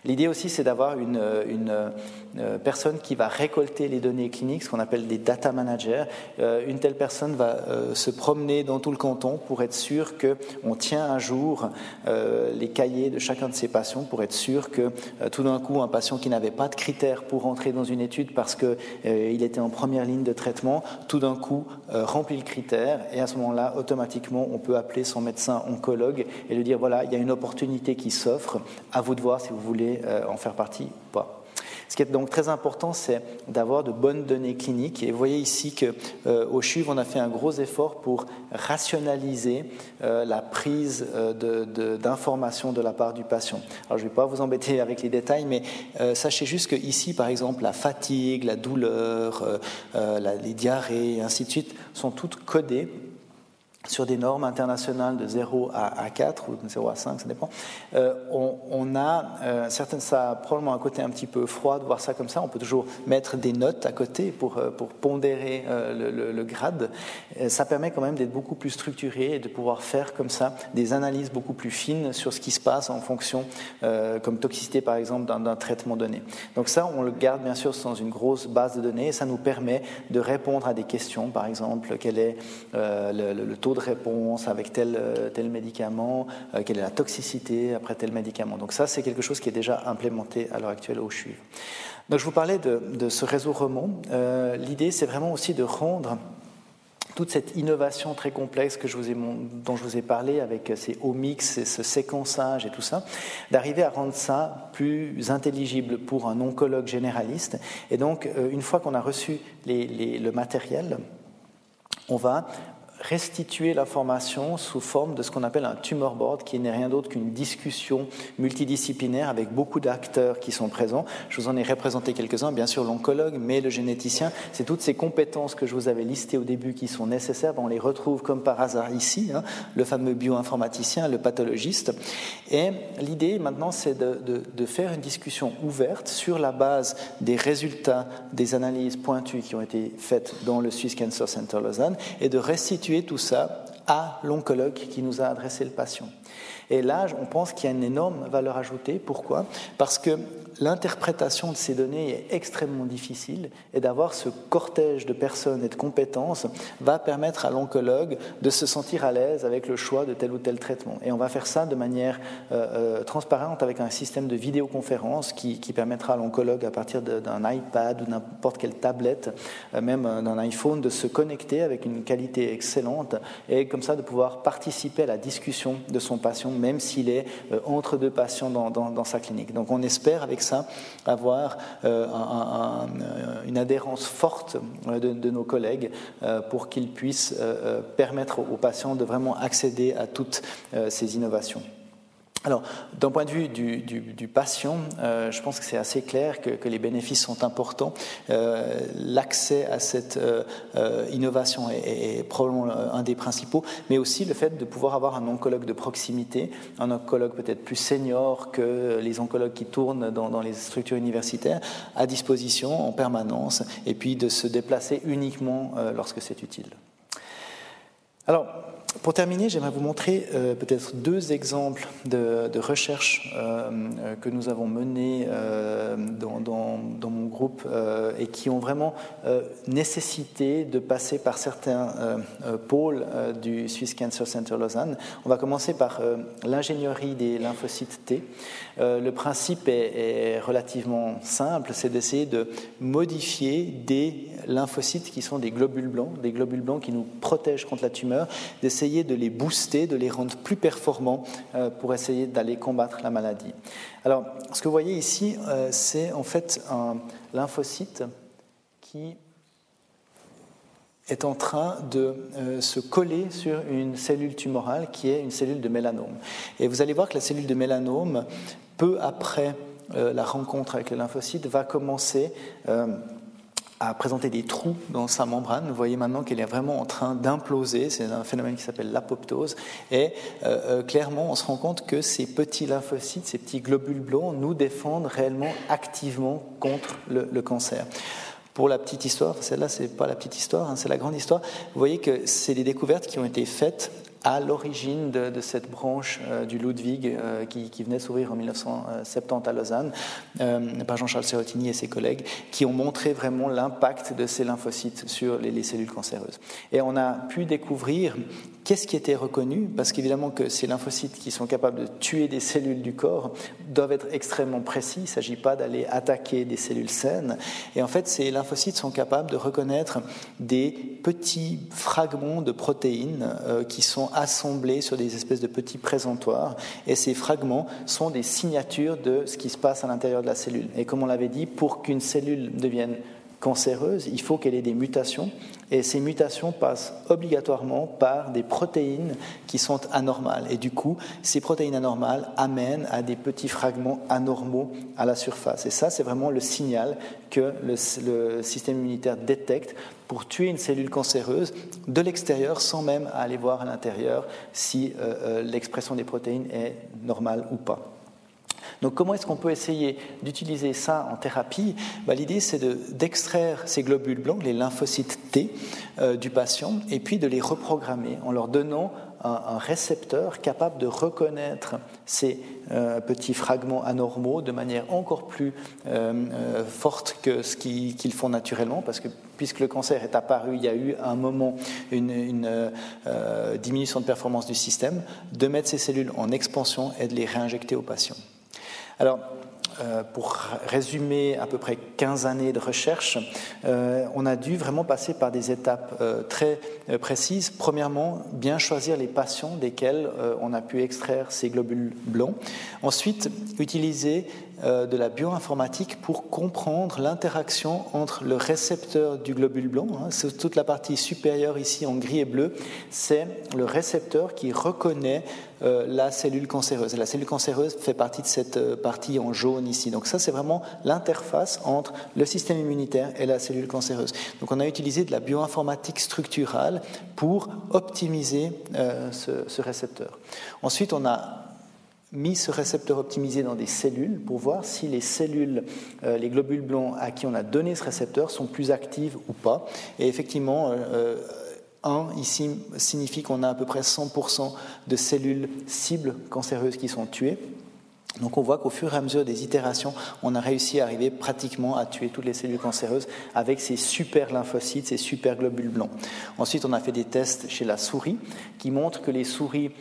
L'idée aussi, c'est d'avoir une, une, euh, personne qui va récolter les données cliniques, ce qu'on appelle des data managers. Une telle personne va se promener dans tout le canton pour être sûr qu'on tient un jour les cahiers de chacun de ces patients, pour être sûr que tout d'un coup, un qui n'avait pas de critères pour entrer dans une étude parce qu'il était en première ligne de traitement, tout d'un coup remplit le critère et à ce moment-là, automatiquement, on peut appeler son médecin oncologue et lui dire voilà, il y a une opportunité qui s'offre, à vous de voir si vous voulez euh, en faire partie ou pas. Ce qui est donc très important, c'est d'avoir de bonnes données cliniques. Et vous voyez ici qu'au euh, CHUV, on a fait un gros effort pour rationaliser euh, la prise d'informations de, la part du patient. Alors, je ne vais pas vous embêter avec les détails, mais sachez juste que ici, par exemple, la fatigue, la douleur, les diarrhées, et ainsi de suite, sont toutes codées sur des normes internationales de 0 à, 4 ou de 0 à 5, ça dépend, euh, on, a euh, certaines, ça a probablement un côté un petit peu froid de voir ça comme ça. On peut toujours mettre des notes à côté pour, euh, pondérer le, grade. ça permet quand même d'être beaucoup plus structuré et de pouvoir faire comme ça des analyses beaucoup plus fines sur ce qui se passe en fonction, comme toxicité par exemple, d'un traitement donné. Donc ça, on le garde bien sûr dans une grosse base de données et ça nous permet de répondre à des questions, par exemple, quel est le taux de réponse avec tel, tel médicament, quelle est la toxicité après tel médicament. Donc ça, c'est quelque chose qui est déjà implémenté à l'heure actuelle au CHUV. Donc je vous parlais de, de ce réseau Remont. L'idée, c'est vraiment aussi de rendre toute cette innovation très complexe que je vous ai, dont je vous ai parlé avec ces omics et ce séquençage et tout ça, d'arriver à rendre ça plus intelligible pour un oncologue généraliste. Et donc, euh, une fois qu'on a reçu le matériel, on va restituer l'information sous forme de ce qu'on appelle un tumor board, qui n'est rien d'autre qu'une discussion multidisciplinaire avec beaucoup d'acteurs qui sont présents. Je vous en ai représenté quelques-uns, bien sûr l'oncologue, mais le généticien. C'est toutes ces compétences que je vous avais listées au début qui sont nécessaires. on les retrouve comme par hasard ici, hein, le fameux bioinformaticien, le pathologiste. Et l'idée maintenant, c'est de, de faire une discussion ouverte sur la base des résultats des analyses pointues qui ont été faites dans le Swiss Cancer Center Lausanne et de restituer tout ça à l'oncologue qui nous a adressé le patient. Et là, on pense qu'il y a une énorme valeur ajoutée. Pourquoi? Parce que l'interprétation de ces données est extrêmement difficile et d'avoir ce cortège de personnes et de compétences va permettre à l'oncologue de se sentir à l'aise avec le choix de tel ou tel traitement. Et on va faire ça de manière euh, euh, transparente avec un système de vidéoconférence qui, permettra à l'oncologue, à partir d'un iPad ou n'importe quelle tablette, euh, même d'un iPhone, de se connecter avec une qualité excellente et comme ça de pouvoir participer à la discussion de son patient, même s'il est entre deux patients dans, sa clinique. Donc on espère avec ça, avoir euh, euh, une adhérence forte euh, de, nos collègues pour qu'ils puissent permettre aux patients de vraiment accéder à toutes ces innovations. Alors, d'un point de vue du, patient, euh, je pense que c'est assez clair que, les bénéfices sont importants. Euh, l'accès à cette euh, innovation est, probablement un des principaux, mais aussi le fait de pouvoir avoir un oncologue de proximité, un oncologue peut-être plus senior que les oncologues qui tournent dans, dans, les structures universitaires, à disposition en permanence, et puis de se déplacer uniquement lorsque c'est utile. Alors, pour terminer, j'aimerais vous montrer euh, peut-être deux exemples de, de recherches euh, euh, que nous avons menées dans, dans, mon groupe et qui ont vraiment nécessité de passer par certains pôles du Swiss Cancer Center Lausanne. On va commencer par l'ingénierie des lymphocytes T. le principe est, est relativement simple, c'est d'essayer de modifier des lymphocytes qui sont des globules blancs, des globules blancs qui nous protègent contre la tumeur, d'essayer de les booster, de les rendre plus performants euh, pour essayer d'aller combattre la maladie. Alors, ce que vous voyez ici, euh, c'est en fait un lymphocyte qui est en train de euh, se coller sur une cellule tumorale qui est une cellule de mélanome. Et vous allez voir que la cellule de mélanome, peu après la rencontre avec le lymphocyte, va commencer à présenter des trous dans sa membrane. Vous voyez maintenant qu'elle est vraiment en train d'imploser. C'est un phénomène qui s'appelle l'apoptose. Et euh, euh, clairement, on se rend compte que ces petits lymphocytes, ces petits globules blancs, nous défendent réellement activement contre le, cancer. Pour la petite histoire, celle-là, c'est pas la petite histoire, hein, c'est la grande histoire. Vous voyez que c'est des découvertes qui ont été faites à l'origine de, cette branche euh, du Ludwig euh, qui, venait s'ouvrir en 1970 à Lausanne euh, par Jean-Charles Serotini et ses collègues, qui ont montré vraiment l'impact de ces lymphocytes sur les, les, cellules cancéreuses. Et on a pu découvrir qu'est-ce qui était reconnu, parce qu'évidemment que ces lymphocytes qui sont capables de tuer des cellules du corps doivent être extrêmement précis, il ne s'agit pas d'aller attaquer des cellules saines, et en fait ces lymphocytes sont capables de reconnaître des petits fragments de protéines qui sont assemblés sur des espèces de petits présentoirs. Et ces fragments sont des signatures de ce qui se passe à l'intérieur de la cellule. Et comme on l'avait dit, pour qu'une cellule devienne cancéreuse, il faut qu'elle ait des mutations. Et ces mutations passent obligatoirement par des protéines qui sont anormales. Et du coup, ces protéines anormales amènent à des petits fragments anormaux à la surface. Et ça, c'est vraiment le signal que le, système immunitaire détecte pour tuer une cellule cancéreuse de l'extérieur sans même aller voir à l'intérieur si euh, euh, l'expression des protéines est normale ou pas. Donc comment est-ce qu'on peut essayer d'utiliser ça en thérapie? Bah, L'idée c'est d'extraire ces globules blancs, les lymphocytes T, euh, du patient, et puis de les reprogrammer en leur donnant un, récepteur capable de reconnaître ces euh, petits fragments anormaux de manière encore plus euh, forte que ce qu'ils font naturellement, parce que puisque le cancer est apparu, il y a eu à un moment une, diminution de performance du système, de mettre ces cellules en expansion et de les réinjecter aux patients. Alors, euh, pour résumer à peu près 15 années de recherche, euh, on a dû vraiment passer par des étapes euh, très précises. Premièrement, bien choisir les patients desquels on a pu extraire ces globules blancs. Ensuite, utiliser de la bioinformatique pour comprendre l'interaction entre le récepteur du globule blanc, hein, c'est toute la partie supérieure ici en gris et bleu, c'est le récepteur qui reconnaît euh, la cellule cancéreuse. La cellule cancéreuse fait partie de cette euh, partie en jaune ici. Donc ça, c'est vraiment l'interface entre le système immunitaire et la cellule cancéreuse. Donc on a utilisé de la bioinformatique structurale pour optimiser ce, ce récepteur. Ensuite, on a mis ce récepteur optimisé dans des cellules pour voir si les cellules, euh, les globules blancs à qui on a donné ce récepteur sont plus actives ou pas. Et effectivement, 1 euh, euh, ici signifie qu'on a à peu près 100% de cellules cibles cancéreuses qui sont tuées. Donc on voit qu'au fur et à mesure des itérations, on a réussi à arriver pratiquement à tuer toutes les cellules cancéreuses avec ces super lymphocytes, ces super globules blancs. Ensuite, on a fait des tests chez la souris qui montrent que les souris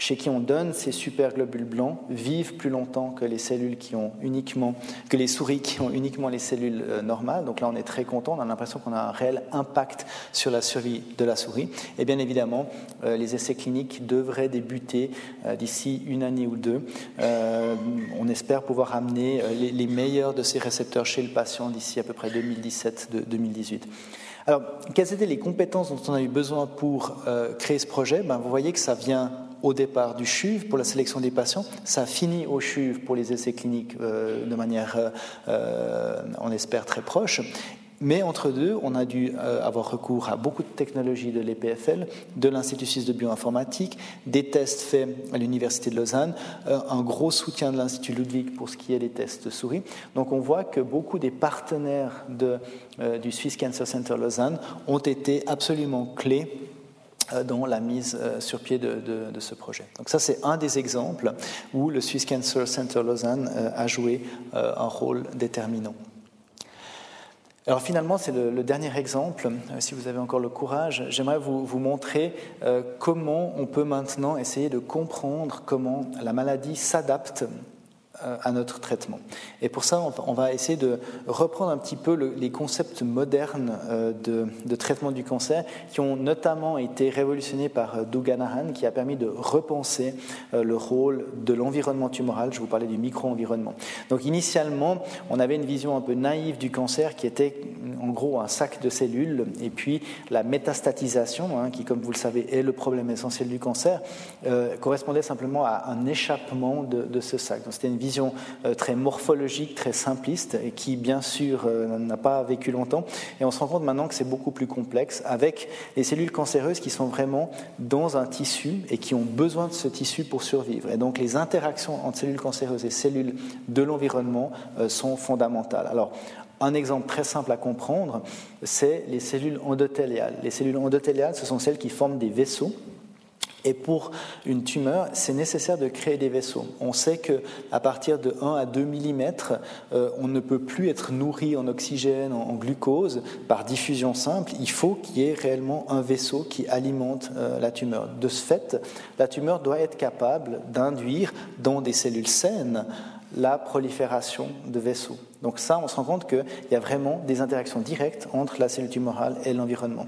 chez qui on donne ces super globules blancs vivent plus longtemps que les cellules qui ont uniquement que les souris qui ont uniquement les cellules euh, normales. Donc là, on est très content. On a l'impression qu'on a un réel impact sur la survie de la souris. Et bien évidemment, euh, les essais cliniques devraient débuter euh, d'ici une année ou deux. on espère pouvoir amener les, meilleurs de ces récepteurs chez le patient d'ici à peu près 2017-2018. Alors, quelles étaient les compétences dont on a eu besoin pour créer ce projet? Ben, Vous voyez que ça vient au départ du CHUV pour la sélection des patients, ça finit au CHUV pour les essais cliniques euh, de manière, euh, euh, on espère, très proche. Mais entre deux, on a dû avoir recours à beaucoup de technologies de l'EPFL, de l'Institut suisse de bioinformatique, des tests faits à l'Université de Lausanne, un gros soutien de l'Institut Ludwig pour ce qui est des tests souris. Donc on voit que beaucoup des partenaires du Swiss Cancer Center Lausanne ont été absolument clés dans la mise euh, sur pied de, ce projet. Donc ça, c'est un des exemples où le Swiss Cancer Center Lausanne euh, a joué un rôle déterminant. Alors finalement, c'est le, dernier exemple. Si vous avez encore le courage, j'aimerais vous, montrer comment on peut maintenant essayer de comprendre comment la maladie s'adapte euh, à notre traitement. Et pour ça, on va essayer de reprendre un petit peu les concepts modernes euh, de, traitement du cancer qui ont notamment été révolutionnés par euh, Doug Anahan, qui a permis de repenser le rôle de l'environnement tumoral. Je vous parlais du micro-environnement. Donc initialement, on avait une vision un peu naïve du cancer qui était en gros un sac de cellules et puis la métastatisation, hein, qui comme vous le savez est le problème essentiel du cancer, correspondait simplement à un échappement de, de ce sac. Donc c'était une vision vision euh, très morphologique, très simpliste, et qui, bien sûr, euh, n'a pas vécu longtemps. Et on se rend compte maintenant que c'est beaucoup plus complexe, avec les cellules cancéreuses qui sont vraiment dans un tissu et qui ont besoin de ce tissu pour survivre. Et donc les interactions entre cellules cancéreuses et cellules de l'environnement euh, sont fondamentales. Alors, un exemple très simple à comprendre, c'est les cellules endothéliales. Les cellules endothéliales, ce sont celles qui forment des vaisseaux et pour une tumeur, c'est nécessaire de créer des vaisseaux. On sait qu'à partir de 1 à 2 mm, euh, on ne peut plus être nourri en oxygène, en, glucose, par diffusion simple. Il faut qu'il y ait réellement un vaisseau qui alimente euh, la tumeur. De ce fait, la tumeur doit être capable d'induire dans des cellules saines la prolifération de vaisseaux. Donc ça, on se rend compte qu'il y a vraiment des interactions directes entre la cellule tumorale et l'environnement.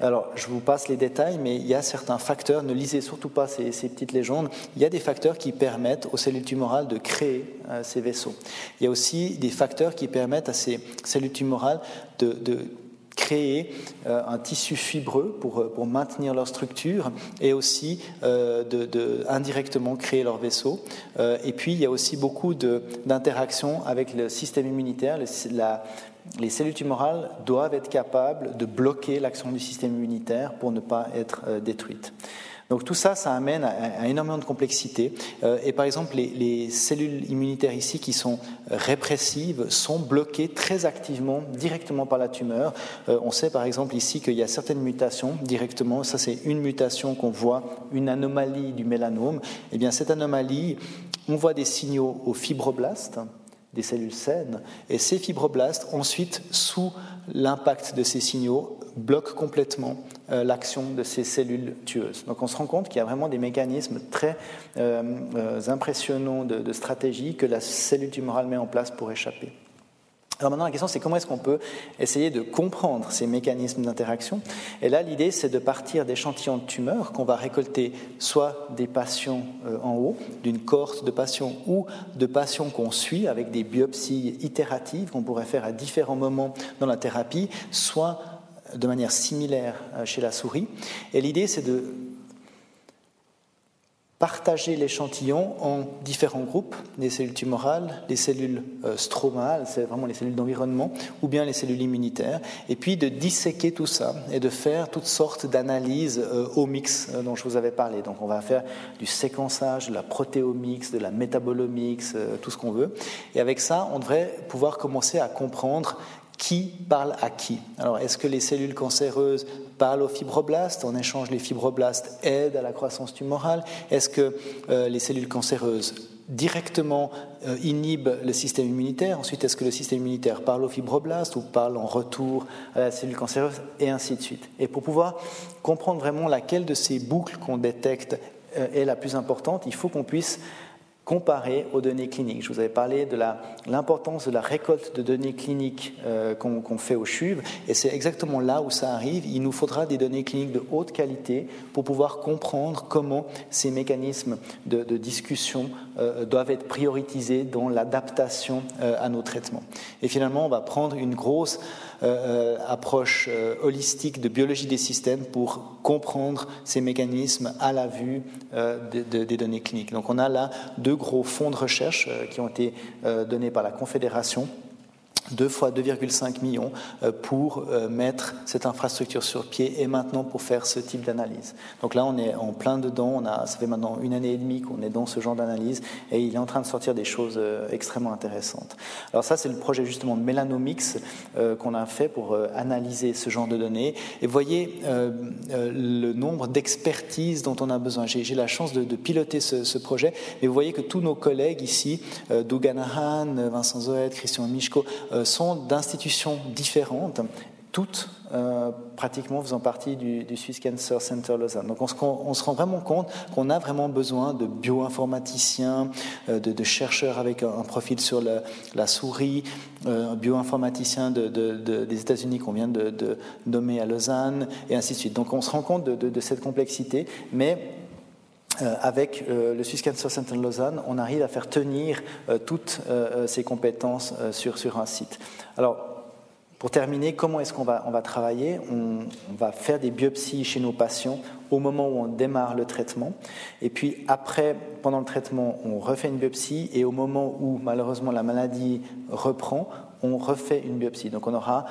Alors, je vous passe les détails, mais il y a certains facteurs, ne lisez surtout pas ces, petites légendes, il y a des facteurs qui permettent aux cellules tumorales de créer euh, ces vaisseaux. Il y a aussi des facteurs qui permettent à ces cellules tumorales de créer euh, un tissu fibreux pour, euh, pour, maintenir leur structure et aussi euh, de, indirectement créer leur vaisseau. et puis il y a aussi beaucoup d'interactions avec le système immunitaire, la les cellules tumorales doivent être capables de bloquer l'action du système immunitaire pour ne pas être détruites. Donc tout ça, ça amène à, énormément de complexité. Euh, et par exemple, les, cellules immunitaires ici qui sont répressives sont bloquées très activement, directement par la tumeur. Euh, on sait par exemple ici qu'il y a certaines mutations directement. Ça, c'est une mutation qu'on voit, une anomalie du mélanome. Eh bien, cette anomalie, on voit des signaux aux fibroblastes des cellules saines. Et ces fibroblastes, ensuite, sous l'impact de ces signaux, bloquent complètement l'action de ces cellules tueuses. Donc on se rend compte qu'il y a vraiment des mécanismes très euh, euh, impressionnants de, stratégie que la cellule tumorale met en place pour échapper. Alors maintenant, la question, c'est comment est-ce qu'on peut essayer de comprendre ces mécanismes d'interaction? Et là, l'idée, c'est de partir d'échantillons de tumeurs qu'on va récolter soit des patients euh, en haut, d'une cohorte de patients, ou de patients qu'on suit avec des biopsies itératives qu'on pourrait faire à différents moments dans la thérapie, soit de manière similaire euh, chez la souris. Et l'idée, c'est de partager l'échantillon en différents groupes, les cellules tumorales, les cellules euh, stromales, c'est vraiment les cellules d'environnement, ou bien les cellules immunitaires, et puis de disséquer tout ça et de faire toutes sortes d'analyses mix euh, dont je vous avais parlé. Donc on va faire du séquençage, de la protéomix, de la métabolomix, tout ce qu'on veut. Et avec ça, on devrait pouvoir commencer à comprendre qui parle à qui. Alors, est-ce que les cellules cancéreuses parlent aux fibroblastes En échange, les fibroblastes aident à la croissance tumorale? Est-ce que euh, les cellules cancéreuses directement euh, inhibent le système immunitaire? Ensuite, est-ce que le système immunitaire parle aux fibroblastes ou parle en retour à la cellule cancéreuse? Et ainsi de suite. Et pour pouvoir comprendre vraiment laquelle de ces boucles qu'on détecte euh, est la plus importante, il faut qu'on puisse comparé aux données cliniques. Je vous avais parlé de l'importance de la récolte de données cliniques euh, qu'on fait au CHUV, et c'est exactement là où ça arrive. Il nous faudra des données cliniques de haute qualité pour pouvoir comprendre comment ces mécanismes de, discussion euh, doivent être prioritisés dans l'adaptation euh, à nos traitements. Et finalement, on va prendre une grosse approche holistique de biologie des systèmes pour comprendre ces mécanismes à la vue des données cliniques. Donc on a là deux gros fonds de recherche euh, qui ont été euh, donnés par la Confédération deux fois 2,5 millions euh, pour euh, mettre cette infrastructure sur pied et maintenant pour faire ce type d'analyse. Donc là, on est en plein dedans. On a, ça fait maintenant une année et demie qu'on est dans ce genre d'analyse et il est en train de sortir des choses euh, extrêmement intéressantes. Alors ça, c'est le projet justement de Melanomix qu'on a fait pour analyser ce genre de données. Et voyez le nombre d'expertises dont on a besoin. J'ai la chance de, piloter ce, projet, mais vous voyez que tous nos collègues ici, Doug Vincent Zoet, Christian Michko, sont d'institutions différentes, toutes euh, pratiquement faisant partie du, Swiss Cancer Center Lausanne. Donc on se, rend vraiment compte qu'on a vraiment besoin de bioinformaticiens, euh, de, chercheurs avec un, profil sur la souris, un bioinformaticien des États-Unis qu'on vient de, nommer à Lausanne, et ainsi de suite. Donc on se rend compte de, cette complexité, mais euh, avec euh, le Swiss Cancer Center Lausanne, on arrive à faire tenir euh, toutes ces compétences sur, sur un site. Alors, pour terminer, comment est-ce qu'on va, on va travailler? On, va faire des biopsies chez nos patients au moment où on démarre le traitement. Et puis après, pendant le traitement, on refait une biopsie. Et au moment où malheureusement la maladie reprend, on refait une biopsie. Donc on aura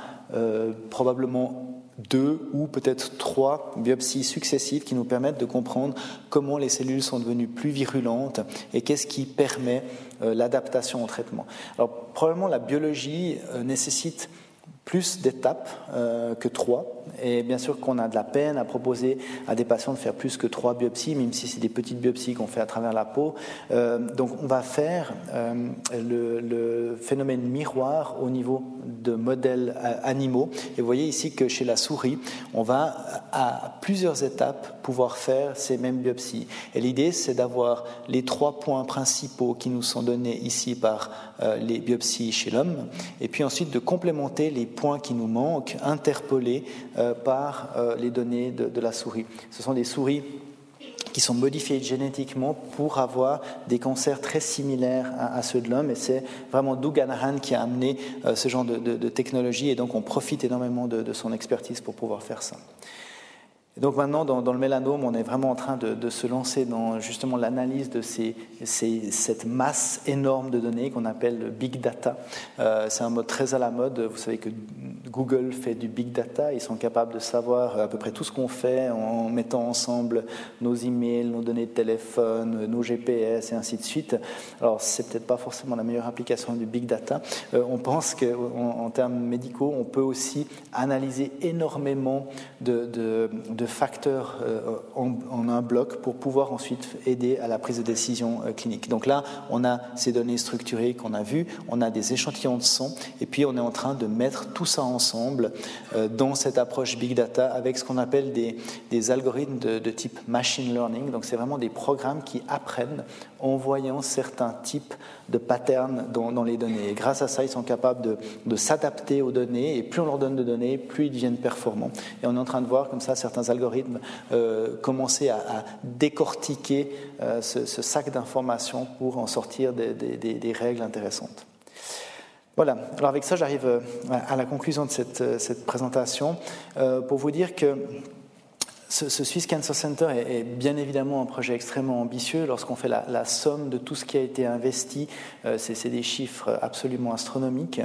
probablement deux ou peut-être trois biopsies successives qui nous permettent de comprendre comment les cellules sont devenues plus virulentes et qu'est-ce qui permet euh, l'adaptation au traitement. Alors probablement la biologie euh, nécessite plus d'étapes euh, que trois. Et bien sûr qu'on a de la peine à proposer à des patients de faire plus que trois biopsies, même si c'est des petites biopsies qu'on fait à travers la peau. Euh, donc on va faire euh, le, le, phénomène miroir au niveau de modèles animaux. Et vous voyez ici que chez la souris, on va à plusieurs étapes pouvoir faire ces mêmes biopsies. Et l'idée, c'est d'avoir les trois points principaux qui nous sont donnés ici par les biopsies chez l'homme, et puis ensuite de complémenter les points qui nous manquent, interpellés euh, par euh, les données de, la souris. Ce sont des souris qui sont modifiées génétiquement pour avoir des cancers très similaires à, ceux de l'homme. Et c'est vraiment Doug Anahan qui a amené euh, ce genre de, technologie. Et donc, on profite énormément de, son expertise pour pouvoir faire ça. Donc maintenant, dans, le mélanome, on est vraiment en train de, se lancer dans justement l'analyse de cette masse énorme de données qu'on appelle big data. Euh, c'est un mot très à la mode. Vous savez que Google fait du big data. Ils sont capables de savoir à peu près tout ce qu'on fait en mettant ensemble nos emails, nos données de téléphone, nos GPS et ainsi de suite. Alors, c'est peut-être pas forcément la meilleure application du big data. Euh, on pense qu'en en, termes médicaux, on peut aussi analyser énormément de, de, de de facteurs euh, en, un bloc pour pouvoir ensuite aider à la prise de décision euh, clinique. Donc là, on a ces données structurées qu'on a vues, on a des échantillons de sang, et puis on est en train de mettre tout ça ensemble euh, dans cette approche big data avec ce qu'on appelle des, algorithmes de, type machine learning. Donc c'est vraiment des programmes qui apprennent en voyant certains types de patterns dans, les données. Grâce à ça, ils sont capables de, s'adapter aux données, et plus on leur donne de données, plus ils deviennent performants. Et on est en train de voir comme ça certains algorithmes euh, commencer à, décortiquer euh, ce, sac d'informations pour en sortir des, règles intéressantes. Voilà, alors avec ça j'arrive euh, à la conclusion de cette présentation pour vous dire que ce, Swiss Cancer Center est, bien évidemment un projet extrêmement ambitieux. Lorsqu'on fait la, somme de tout ce qui a été investi, euh, c'est des chiffres absolument astronomiques.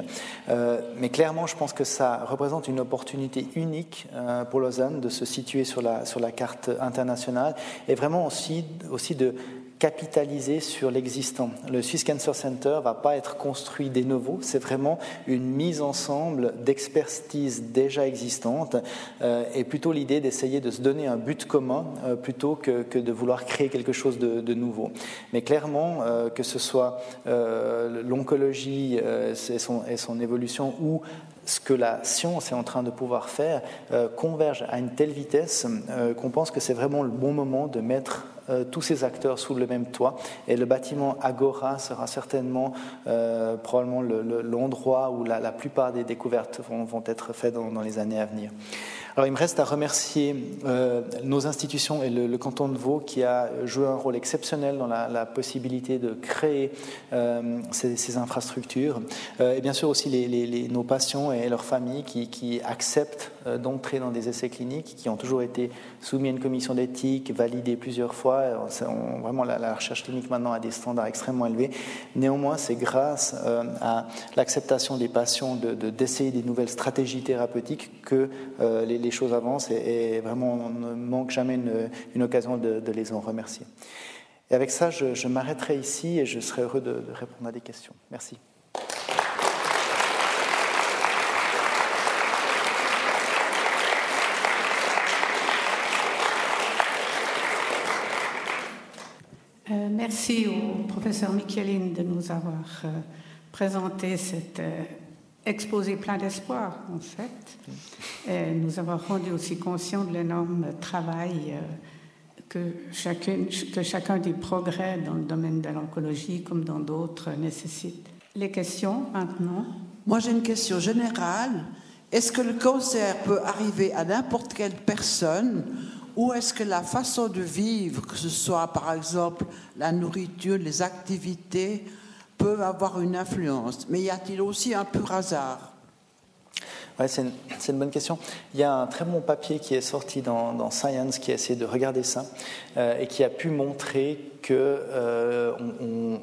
Euh, mais clairement, je pense que ça représente une opportunité unique euh, pour Lausanne de se situer sur la, sur la carte internationale et vraiment aussi, aussi de capitaliser sur l'existant. Le Swiss Cancer Center va pas être construit des nouveaux, c'est vraiment une mise ensemble d'expertise déjà existante euh, et plutôt l'idée d'essayer de se donner un but commun euh, plutôt que, que, de vouloir créer quelque chose de, nouveau. Mais clairement, euh, que ce soit l'oncologie et son, évolution ou ce que la science est en train de pouvoir faire converge à une telle vitesse qu'on pense que c'est vraiment le bon moment de mettre euh, tous ces acteurs sous le même toit. Et le bâtiment Agora sera certainement euh, probablement l'endroit où la, plupart des découvertes vont, être faites dans les années à venir. Alors il me reste à remercier euh, nos institutions et le, canton de Vaud qui a joué un rôle exceptionnel dans la, possibilité de créer ces, infrastructures. Et bien sûr aussi nos patients et leurs familles qui, acceptent d'entrer dans des essais cliniques, qui ont toujours été soumis à une commission d'éthique, validés plusieurs fois. vraiment la, recherche clinique maintenant a des standards extrêmement élevés. Néanmoins, c'est grâce à l'acceptation des patients d'essayer de, des nouvelles stratégies thérapeutiques que les les choses avancent et, vraiment on ne manque jamais une, occasion de, les en remercier. Et avec ça, je, m'arrêterai ici et je serai heureux de, répondre à des questions. Merci.
Euh, merci au professeur Micheline de nous avoir euh, présenté cette euh, exposé plein d'espoir, en fait. Et nous avons rendu aussi conscients de l'énorme travail euh, que, chacune, que chacun des progrès dans le domaine de l'oncologie, comme dans d'autres, nécessite. Les questions maintenant?
Moi, j'ai une question générale. Est-ce que le cancer peut arriver à n'importe quelle personne ou est-ce que la façon de vivre, que ce soit par exemple la nourriture, les activités, peuvent avoir une influence? Mais y a-t-il aussi un pur hasard?
Ouais, c'est une, bonne question. Il y a un très bon papier qui est sorti dans, Science qui a essayé de regarder ça euh, et qui a pu montrer qu'on euh,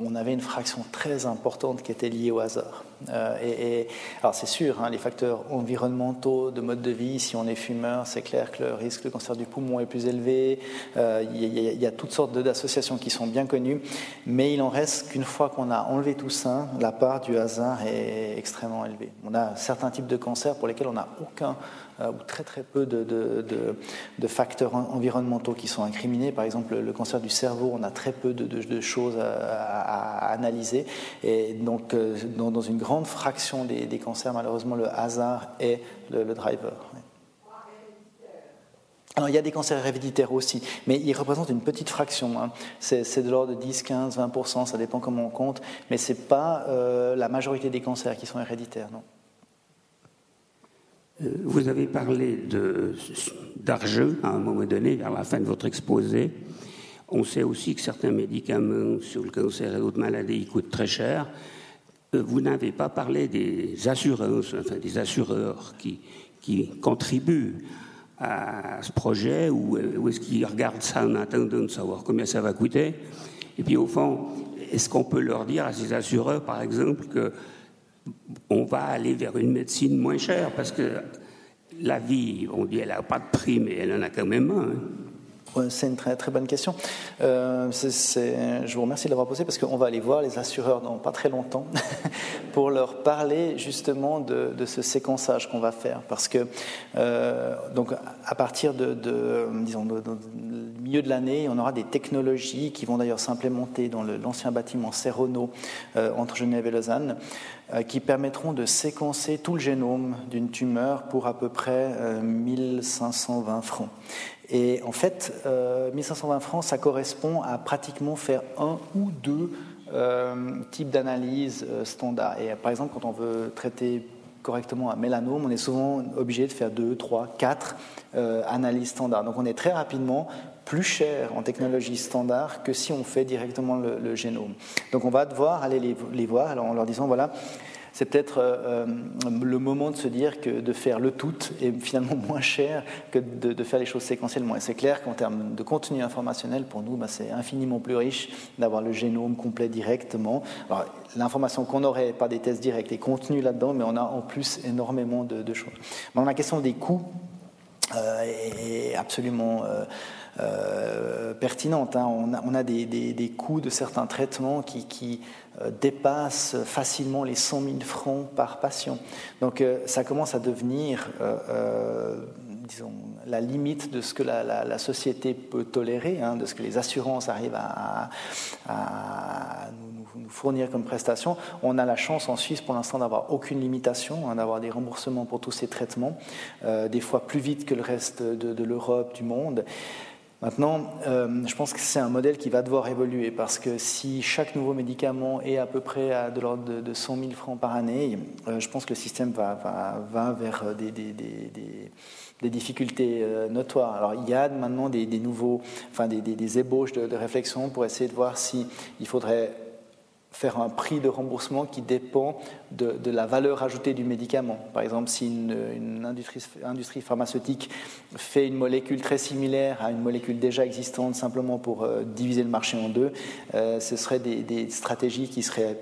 on avait une fraction très importante qui était liée au hasard. Euh, alors c'est sûr, hein, les facteurs environnementaux de mode de vie, si on est fumeur, c'est clair que le risque de cancer du poumon est plus élevé. Euh, il y, a toutes sortes d'associations qui sont bien connues, mais il en reste qu'une fois qu'on a enlevé tout ça, la part du hasard est extrêmement élevée. On a certains types de cancers pour lesquels on n'a aucun ou très très peu de, de, facteurs environnementaux qui sont incriminés. Par exemple, le cancer du cerveau, on a très peu de, choses à, analyser. Et donc, euh, dans, une grande fraction des, cancers, malheureusement, le hasard est le, driver. Alors, il y a des cancers héréditaires aussi, mais ils représentent une petite fraction. Hein. C'est de l'ordre de 10, 15, 20 ça dépend comment on compte, mais ce n'est pas euh, la majorité des cancers qui sont héréditaires, non.
Euh, vous avez parlé d'argent à un moment donné, vers la fin de votre exposé. On sait aussi que certains médicaments sur le cancer et d'autres maladies coûtent très cher. Euh, vous n'avez pas parlé des assurances, enfin des assureurs qui, qui contribuent à ce projet ou, est-ce qu'ils regardent ça en attendant de savoir combien ça va coûter? Et puis au fond, est-ce qu'on peut leur dire à ces assureurs, par exemple, que on va aller vers une médecine moins chère parce que la vie, on dit, elle n'a pas de prix, mais elle en a quand même un. Hein.
C'est une très, très bonne question. Euh, je vous remercie de l'avoir posée parce qu'on va aller voir les assureurs dans pas très longtemps pour leur parler justement de, ce séquençage qu'on va faire. Parce que, euh, donc, à partir de, disons, milieu de l'année, on aura des technologies qui vont d'ailleurs s'implémenter dans l'ancien bâtiment Serrono euh, entre Genève et Lausanne, qui permettront de séquencer tout le génome d'une tumeur pour à peu près 1520 francs. Et en fait, 1520 euh, francs, ça correspond à pratiquement faire un ou deux euh, types d'analyses euh, standards. Et par exemple, quand on veut traiter correctement un mélanome, on est souvent obligé de faire deux, trois, quatre analyses standards. Donc on est très rapidement plus cher en technologie standard que si on fait directement le, génome. Donc on va devoir aller les, voir alors en leur disant, voilà, c'est peut-être euh, euh, le moment de se dire que de faire le tout est finalement moins cher que de, faire les choses séquentiellement. C'est clair qu'en termes de contenu informationnel, pour nous, bah, c'est infiniment plus riche d'avoir le génome complet directement. L'information qu'on aurait par des tests directs est contenue là-dedans, mais on a en plus énormément de, choses. la question des coûts euh, est absolument... pertinente. Hein. On a, des, coûts de certains traitements qui euh, dépasse facilement les 100 000 francs par patient. Donc euh, ça commence à devenir, euh, disons, la limite de ce que la, société peut tolérer, hein, de ce que les assurances arrivent à, nous, fournir comme prestation. On a la chance en Suisse pour l'instant d'avoir aucune limitation, hein, d'avoir des remboursements pour tous ces traitements, des fois plus vite que le reste de, de l'Europe, du monde. Maintenant, euh, je pense que c'est un modèle qui va devoir évoluer parce que si chaque nouveau médicament est à peu près à de l'ordre de, 100 000 francs par année, euh, je pense que le système va, vers des, des, difficultés euh, notoires. Alors il y a maintenant des, nouveaux, enfin des, ébauches de, de réflexion pour essayer de voir si il faudrait faire un prix de remboursement qui dépend de, la valeur ajoutée du médicament. Par exemple, si une, industrie, pharmaceutique fait une molécule très similaire à une molécule déjà existante simplement pour euh, diviser le marché en deux, euh, ce seraient des, stratégies qui seraient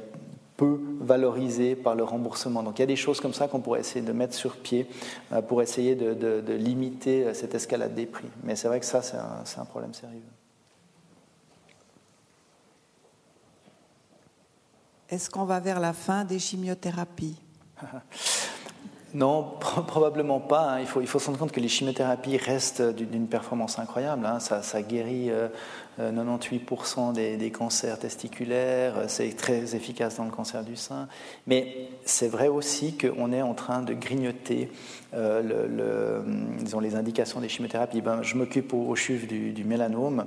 peu valorisées par le remboursement. Donc il y a des choses comme ça qu'on pourrait essayer de mettre sur pied euh, pour essayer de, limiter cette escalade des prix. Mais c'est vrai que ça, c'est un problème sérieux.
Est-ce qu'on va vers la fin des chimiothérapies
Non, probablement pas. Hein. Il, faut, il faut se rendre compte que les chimiothérapies restent d'une performance incroyable. Hein. Ça, guérit euh, 98% euh, des, cancers testiculaires, euh, c'est très efficace dans le cancer du sein. Mais c'est vrai aussi qu'on est en train de grignoter euh, le, disons, les indications des chimiothérapies. Ben, je m'occupe au, CHUV du, mélanome.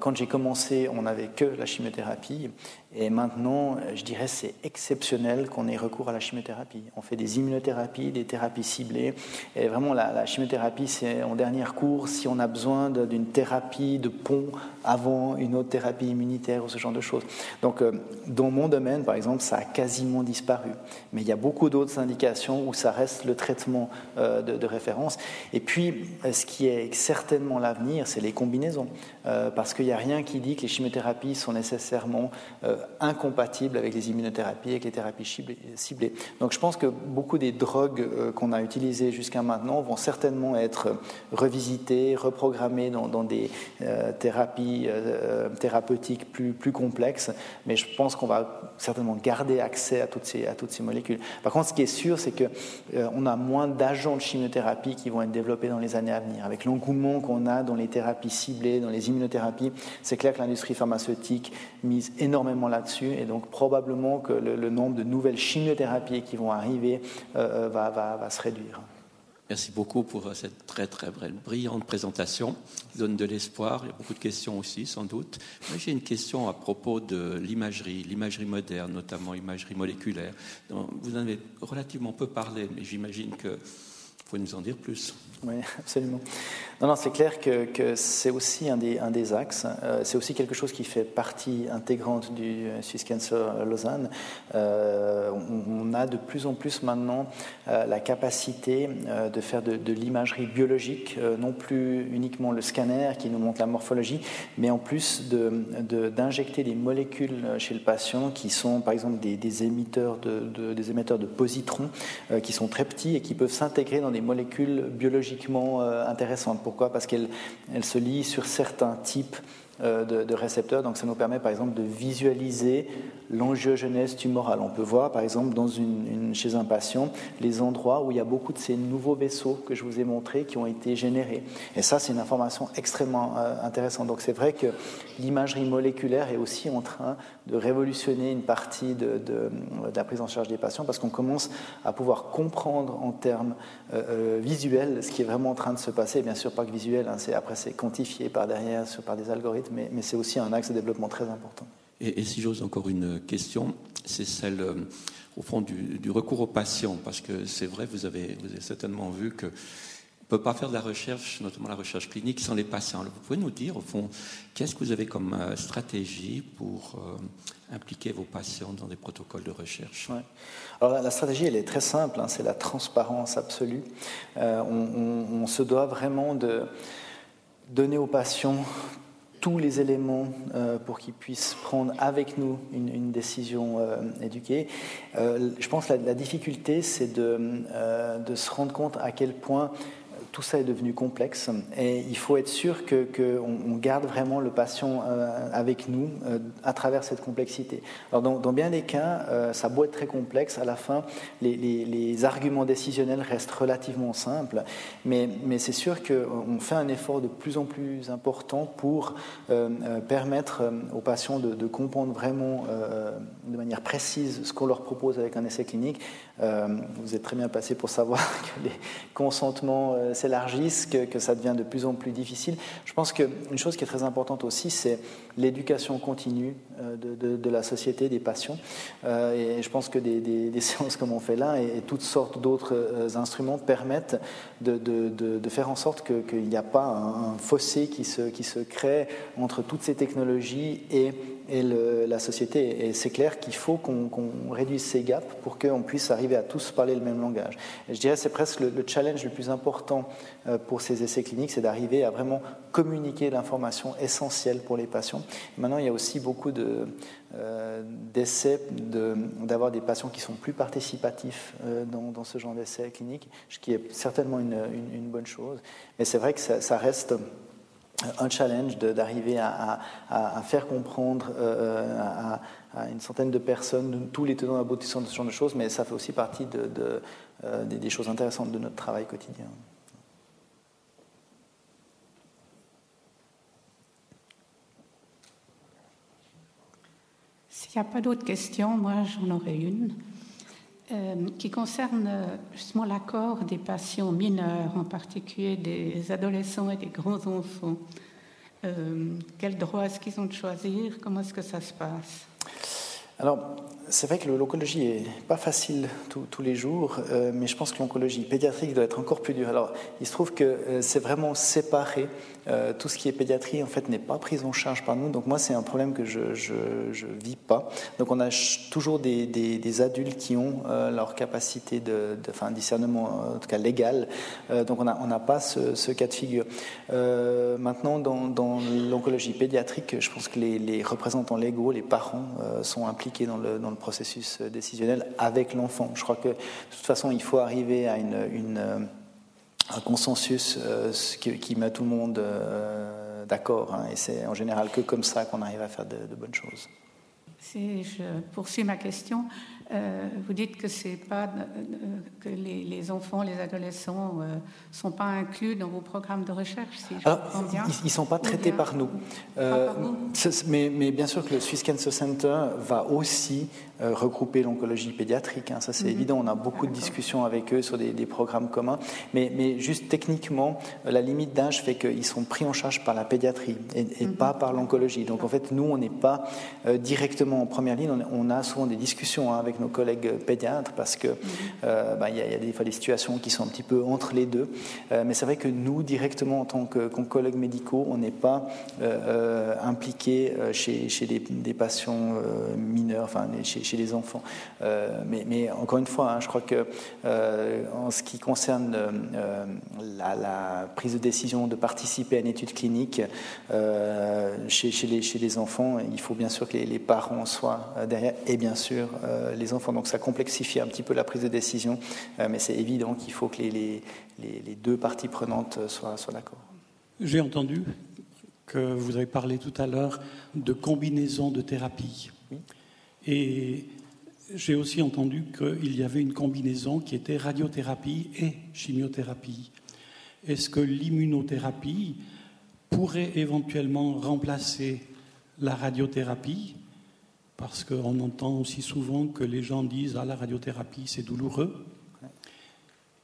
quand j'ai commencé, on n'avait que la chimiothérapie. Et maintenant, je dirais c'est exceptionnel qu'on ait recours à la chimiothérapie. On fait des immunothérapies, des thérapies ciblées. Et vraiment, la, chimiothérapie, c'est en dernière cours si on a besoin d'une thérapie de pont avant une autre thérapie immunitaire ou ce genre de choses. Donc, euh, dans mon domaine, par exemple, ça a quasiment disparu. Mais il y a beaucoup d'autres indications où ça reste le traitement euh, de, référence. Et puis, euh, ce qui est certainement l'avenir, c'est les combinaisons. Parce qu'il n'y a rien qui dit que les chimiothérapies sont nécessairement incompatibles avec les immunothérapies, avec les thérapies ciblées. Donc, je pense que beaucoup des drogues qu'on a utilisées jusqu'à maintenant vont certainement être revisitées, reprogrammées dans, des thérapies euh, thérapeutique plus, plus complexe, mais je pense qu'on va certainement garder accès à toutes ces, molécules. Par contre, ce qui est sûr, c'est qu'on euh, on a moins d'agents de chimiothérapie qui vont être développés dans les années à venir. Avec l'engouement qu'on a dans les thérapies ciblées, dans les immunothérapies, c'est clair que l'industrie pharmaceutique mise énormément là-dessus, et donc probablement que le, nombre de nouvelles chimiothérapies qui vont arriver euh, va, va, va se réduire.
Merci beaucoup pour cette très très brillante présentation qui donne de l'espoir. Il y a beaucoup de questions aussi, sans doute. Moi, j'ai une question à propos de l'imagerie, l'imagerie moderne, notamment l'imagerie moléculaire. Vous en avez relativement peu parlé, mais j'imagine que Vous pouvez nous en dire plus
Oui, absolument. Non, non, c'est clair que, c'est aussi un des, axes. Euh, c'est aussi quelque chose qui fait partie intégrante du Swiss Cancer Lausanne. Euh, on, a de plus en plus maintenant euh, la capacité de faire de, l'imagerie biologique, non plus uniquement le scanner qui nous montre la morphologie, mais en plus d'injecter de, des molécules chez le patient qui sont par exemple des, émetteurs, de, des émetteurs de positrons qui sont très petits et qui peuvent s'intégrer dans des molécules biologiquement intéressantes. Pourquoi? Parce qu'elle elle se lie sur certains types euh, de, récepteurs. Donc ça nous permet par exemple de visualiser l'angiogenèse tumorale. On peut voir par exemple chez un patient les endroits où il y a beaucoup de ces nouveaux vaisseaux que je vous ai montrés qui ont été générés. Et ça c'est une information extrêmement euh, intéressante. Donc c'est vrai que l'imagerie moléculaire est aussi en train de révolutionner une partie de, de, la prise en charge des patients parce qu'on commence à pouvoir comprendre en termes euh, visuels ce qui est vraiment en train de se passer. Bien sûr pas que visuel, hein, après c'est quantifié par derrière par des algorithmes mais, c'est aussi un axe de développement très important.
Et, si j'ose encore une question, c'est celle euh, au fond du, recours aux patients, parce que c'est vrai, vous avez, vous avez certainement vu que on ne peut pas faire de la recherche, notamment la recherche clinique, sans les patients. vous pouvez nous dire, au fond, qu'est-ce que vous avez comme euh, stratégie pour euh, impliquer vos patients dans des protocoles de recherche?
Alors, la, stratégie, elle est très simple, hein, c'est la transparence absolue. on, on, se doit vraiment de donner aux patients tous les éléments euh, pour qu'ils puissent prendre avec nous une, décision euh, éduquée. Euh, je pense que la, difficulté, c'est de, se rendre compte à quel point tout ça est devenu complexe et il faut être sûr qu'on garde vraiment le patient euh, avec nous euh, à travers cette complexité. Alors dans, bien des cas, euh, ça doit être très complexe, à la fin, les, les, arguments décisionnels restent relativement simples, mais, mais c'est sûr qu'on fait un effort de plus en plus important pour permettre aux patients de, de comprendre vraiment de manière précise ce qu'on leur propose avec un essai clinique. vous êtes très bien passé pour savoir que les consentements s'élargissent, que, ça devient de plus en plus difficile. Je pense qu'une chose qui est très importante aussi, c'est l'éducation continue euh, de, la société, des patients. Euh, et je pense que des, séances comme on fait là et, toutes sortes d'autres euh, instruments permettent de, faire en sorte qu'il n'y a pas un, fossé qui se crée entre toutes ces technologies et et la société. Et c'est clair qu'il faut qu'on réduise ces gaps pour qu'on puisse arriver à tous parler le même langage. Je dirais que c'est presque le, challenge le plus important euh, pour ces essais cliniques, c'est d'arriver à vraiment communiquer l'information essentielle pour les patients. maintenant, il y a aussi beaucoup euh, d'essais d'avoir des patients qui sont plus participatifs euh, dans, ce genre d'essais cliniques, ce qui est certainement une, bonne chose. Mais c'est vrai que ça reste un challenge d'arriver à, faire comprendre euh, à, une centaine de personnes tous les tenants aboutissants de ce genre de choses, mais ça fait aussi partie euh, des, choses intéressantes de notre travail quotidien.
S'il n'y a pas d'autres questions, moi j'en aurais une. Euh, qui concerne justement l'accord des patients mineurs, en particulier des adolescents et des grands enfants. Euh, quel droit est-ce qu'ils ont de choisir? Comment est-ce que ça se passe?
Alors, c'est vrai que l'oncologie n'est pas facile tous les jours, euh, mais je pense que l'oncologie pédiatrique doit être encore plus dure. Alors, il se trouve que c'est vraiment séparé euh, tout ce qui est pédiatrie en fait n'est pas pris en charge par nous. Donc moi c'est un problème que je je, vis pas. Donc on a toujours des, adultes qui ont euh, leur capacité de, enfin discernement en tout cas légal. Euh, donc on n'a pas ce, cas de figure. maintenant dans, l'oncologie pédiatrique, je pense que les, représentants légaux, les parents sont impliqués dans le, processus décisionnel avec l'enfant. Je crois que de toute façon il faut arriver à une un consensus euh, qui, met tout le monde euh, d'accord. Hein, et c'est en général que comme ça qu'on arrive à faire de, de bonnes choses.
Si je poursuis ma question, euh, vous dites que c'est pas euh, que les, enfants, les adolescents ne euh, sont pas inclus dans vos programmes de recherche, si je
Alors, bien. Ils ne sont pas traités par nous. mais, mais, bien sûr que le Swiss Cancer Center va aussi regrouper l'oncologie pédiatrique. Hein, ça, c'est mhm. évident. On a beaucoup de discussions avec eux sur des, programmes communs. Mais, mais, juste techniquement, la limite d'âge fait qu'ils sont pris en charge par la pédiatrie et, mhm. pas par l'oncologie. Donc en fait, nous, on n'est pas directement en première ligne. On, a souvent des discussions hein, avec nos collègues pédiatres parce que il y, a des fois des situations qui sont un petit peu entre les deux. mais c'est vrai que nous, directement en tant que, collègues médicaux, on n'est pas impliqués chez, des, patients mineurs, enfin chez, chez les enfants. Mais, encore une fois, hein, je crois que en ce qui concerne la, prise de décision de participer à une étude clinique chez, les, enfants, il faut bien sûr que les, parents soient euh, derrière et bien sûr euh, les enfants. Donc ça complexifie un petit peu la prise de décision, euh, mais c'est évident qu'il faut que les, les, deux parties prenantes soient, soient d'accord.
J'ai entendu que vous avez parlé tout à l'heure de combinaison de thérapie. Et j'ai aussi entendu qu'il y avait une combinaison qui était radiothérapie et chimiothérapie. Est-ce que l'immunothérapie pourrait éventuellement remplacer la radiothérapie, parce qu'on entend aussi souvent que les gens disent Ah, la radiothérapie, c'est douloureux.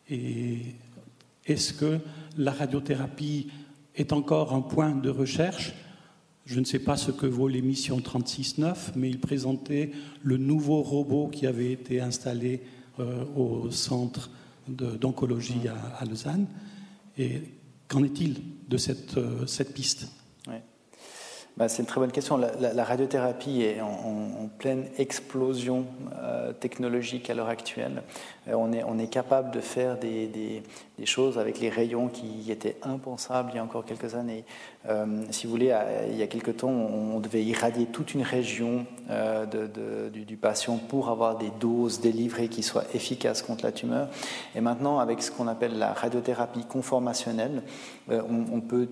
Et est-ce que la radiothérapie est encore un point de recherche? Je ne sais pas ce que vaut l'émission 36.9, mais il présentait le nouveau robot qui avait été installé euh, au centre d'oncologie à, Lausanne. Et qu'en est-il de cette, euh, cette piste?
Bah, c'est une très bonne question. La, radiothérapie est en, pleine explosion euh, technologique à l'heure actuelle. Euh, on, est, on, capable de faire des, choses avec les rayons qui étaient impensables il y a encore quelques années. Euh, si vous voulez, il y a quelques temps, on, devait irradier toute une région du, patient pour avoir des doses délivrées qui soient efficaces contre la tumeur. Et maintenant, avec ce qu'on appelle la radiothérapie conformationnelle, on, on peut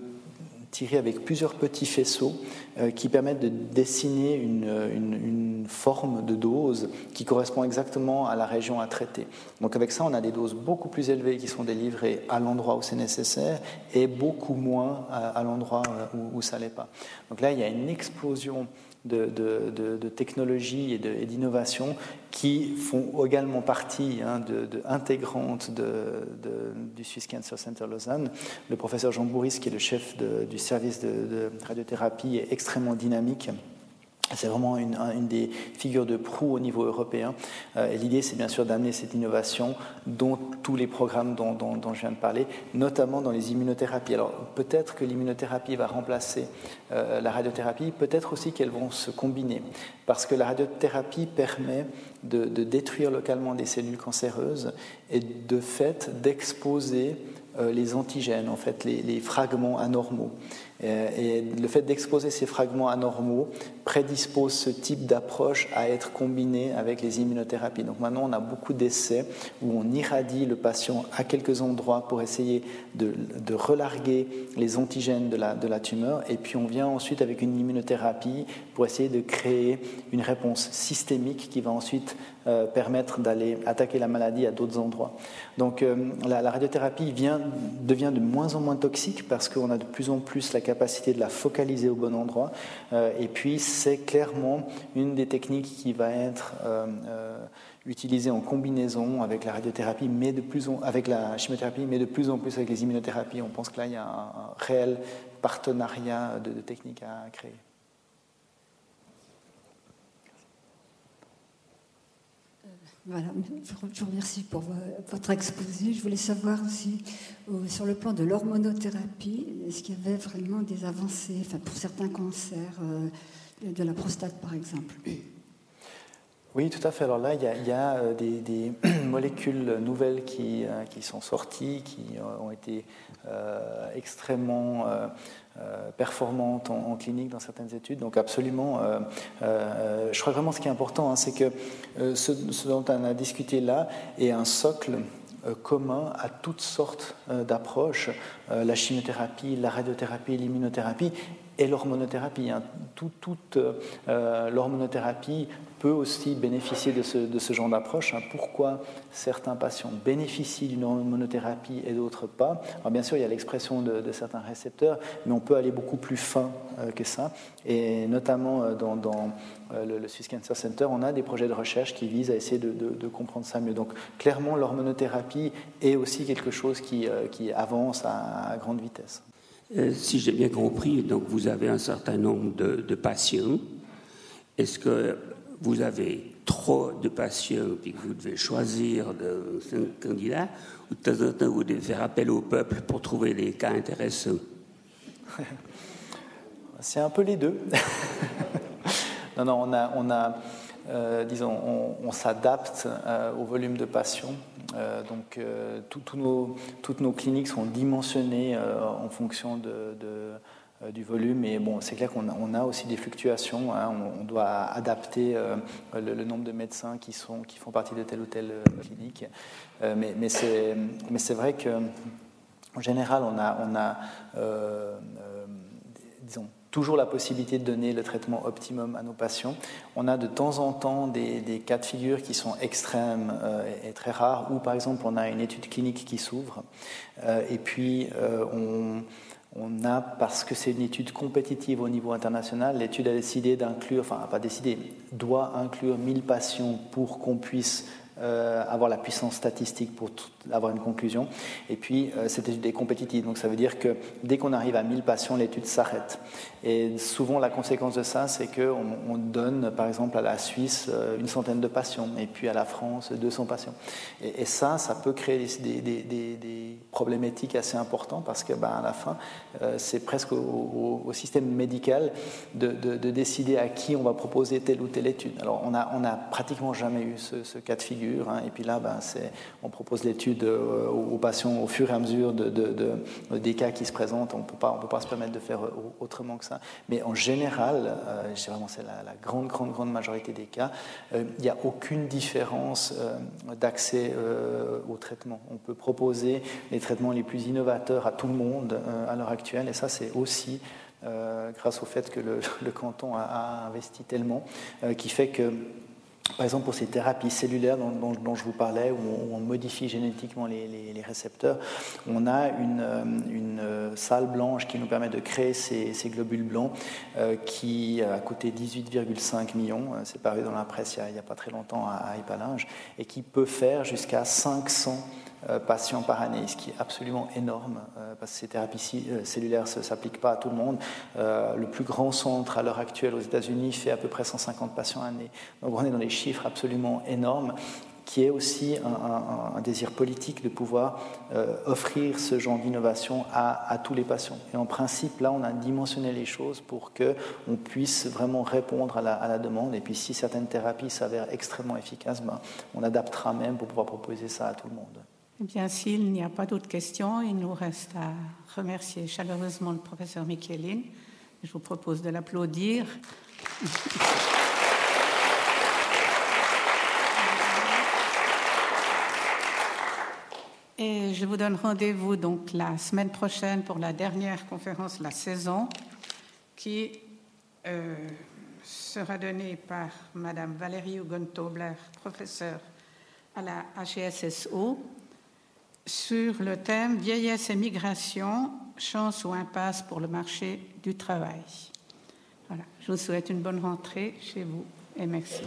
tirés avec plusieurs petits faisceaux euh, qui permettent de dessiner une, une, forme de dose qui correspond exactement à la région à traiter. Donc avec ça, on a des doses beaucoup plus élevées qui sont délivrées à l'endroit où c'est nécessaire et beaucoup moins à, l'endroit euh, où, où ça l'est pas. Donc là, il y a une explosion de, de, de, technologies et d'innovation qui font également partie hein, de, intégrantes du Swiss Cancer Center Lausanne. Le professeur Jean Bourris, qui est le chef du service de, radiothérapie, est extrêmement dynamique. C'est vraiment une, des figures de proue au niveau européen. Euh, et l'idée, c'est bien sûr d'amener cette innovation dans tous les programmes dont, je viens de parler, notamment dans les immunothérapies. Alors peut-être que l'immunothérapie va remplacer euh, la radiothérapie, peut-être aussi qu'elles vont se combiner, parce que la radiothérapie permet de, détruire localement des cellules cancéreuses et de fait d'exposer euh, les antigènes, en fait, les fragments anormaux. Et le fait d'exposer ces fragments anormaux prédispose ce type d'approche à être combiné avec les immunothérapies. Donc maintenant, on a beaucoup d'essais où on irradie le patient à quelques endroits pour essayer de, relarguer les antigènes de la, de la tumeur, et puis on vient ensuite avec une immunothérapie pour essayer de créer une réponse systémique qui va ensuite euh, permettre d'aller attaquer la maladie à d'autres endroits. Donc euh, la, radiothérapie vient, devient de moins en moins toxique parce qu'on a de plus en plus la capacité de la focaliser au bon endroit. Euh, et puis c'est clairement une des techniques qui va être utilisée en combinaison avec la radiothérapie, mais de plus en, avec la chimiothérapie, mais de plus en plus avec les immunothérapies. On pense que là il y a un, réel partenariat de techniques à créer.
Voilà, je vous remercie pour votre exposé. Je voulais savoir aussi, euh, sur le plan de l'hormonothérapie, est-ce qu'il y avait vraiment des avancées enfin, pour certains cancers euh, de la prostate, par exemple
oui, tout à fait. Alors là, il y a, euh, des, molécules nouvelles qui, qui, sont sorties, qui ont été extrêmement euh, performantes en, clinique dans certaines études. Donc absolument, euh, euh, je crois vraiment ce qui est important, hein, c'est que ce, dont on a discuté là est un socle commun à toutes sortes d'approches, la chimiothérapie, la radiothérapie, l'immunothérapie et l'hormonothérapie. Hein. toute l'hormonothérapie peut aussi bénéficier de ce, genre d'approche. Hein. Pourquoi certains patients bénéficient d'une hormonothérapie et d'autres pas? Alors Bien sûr, il y a l'expression de, certains récepteurs, mais on peut aller beaucoup plus fin euh, que ça. Et notamment euh, dans, euh, le, Swiss Cancer Center, on a des projets de recherche qui visent à essayer de, comprendre ça mieux. Donc clairement, l'hormonothérapie est aussi quelque chose qui avance à, grande vitesse.
Si j'ai bien compris, donc vous avez un certain nombre de, de patients. Est-ce que vous avez trop de patients et que vous devez choisir de cinq candidats, ou de temps en temps vous devez faire appel au peuple pour trouver des cas intéressants?
C'est un peu les deux. non, non, on a, on a euh, disons, on, s'adapte euh, au volume de patients. Euh, donc, nos, toutes nos cliniques sont dimensionnées en fonction du volume. Et bon, c'est clair qu'on a, aussi des fluctuations. Hein. on, doit adapter le, nombre de médecins qui, font partie de telle ou telle clinique. mais, c'est vrai que en général, on a disons, toujours la possibilité de donner le traitement optimum à nos patients. On a de temps en temps des, cas de figure qui sont extrêmes euh, et très rares, où par exemple on a une étude clinique qui s'ouvre, euh, et puis euh, on, on, a, parce que c'est une étude compétitive au niveau international, l'étude a décidé d'inclure, enfin pas décidé, doit inclure 1000 patients pour qu'on puisse euh, avoir la puissance statistique pour avoir une conclusion. Et puis, euh, cette étude est compétitive. Donc, ça veut dire que dès qu'on arrive à 1000 patients, l'étude s'arrête. Et souvent, la conséquence de ça, c'est qu'on on donne, par exemple, à la Suisse euh, une centaine de patients, et puis à la France 200 patients. Et, ça, ça peut créer des, des, assez importantes parce que, ben, à la fin, c'est presque au, système médical de, de, de, décider à qui on va proposer telle ou telle étude. Alors, on n'a a pratiquement jamais eu ce cas de figure Hein. et puis là, ben, on propose l'étude euh, aux patients au fur et à mesure de, des cas qui se présentent. On ne peut pas se permettre de faire euh, autrement que ça. Mais en général, euh, c'est la, grande, grande, grande majorité des cas, il n'y a aucune différence d'accès au traitement. On peut proposer les traitements les plus innovateurs à tout le monde à l'heure actuelle. Et ça, c'est aussi grâce au fait que le, canton a, investi tellement, qui fait que par exemple, pour ces thérapies cellulaires dont, je vous parlais, où on, modifie génétiquement les, récepteurs, on a une, euh, euh, salle blanche qui nous permet de créer ces, globules blancs euh, qui a coûté 18,5 millions, c'est paru dans la presse il n'y a, pas très longtemps à, à et qui peut faire jusqu'à 500 euh, patients par année, ce qui est absolument énorme, euh, parce que ces thérapies euh, cellulaires ne s'appliquent pas à tout le monde. le plus grand centre à l'heure actuelle aux États-Unis fait à peu près 150 patients année. Donc on est dans des chiffres absolument énormes qui est aussi un, désir politique de pouvoir offrir ce genre d'innovation à, tous les patients. Et en principe, là, on a dimensionné les choses pour qu'on puisse vraiment répondre à la, demande. Et puis, si certaines thérapies s'avèrent extrêmement efficaces, ben, on adaptera même pour pouvoir proposer ça à tout le monde.
Eh bien, s'il n'y a pas d'autres questions, il nous reste à remercier chaleureusement le professeur Michelin. Je vous propose de l'applaudir. Et je vous donne rendez-vous donc la semaine prochaine pour la dernière conférence de la saison qui euh, sera donnée par Madame Valérie Hugon-Tobler, professeure à la HSSO sur le thème Vieillesse et migration, chance ou impasse pour le marché du travail. Je vous souhaite une bonne rentrée chez vous et merci.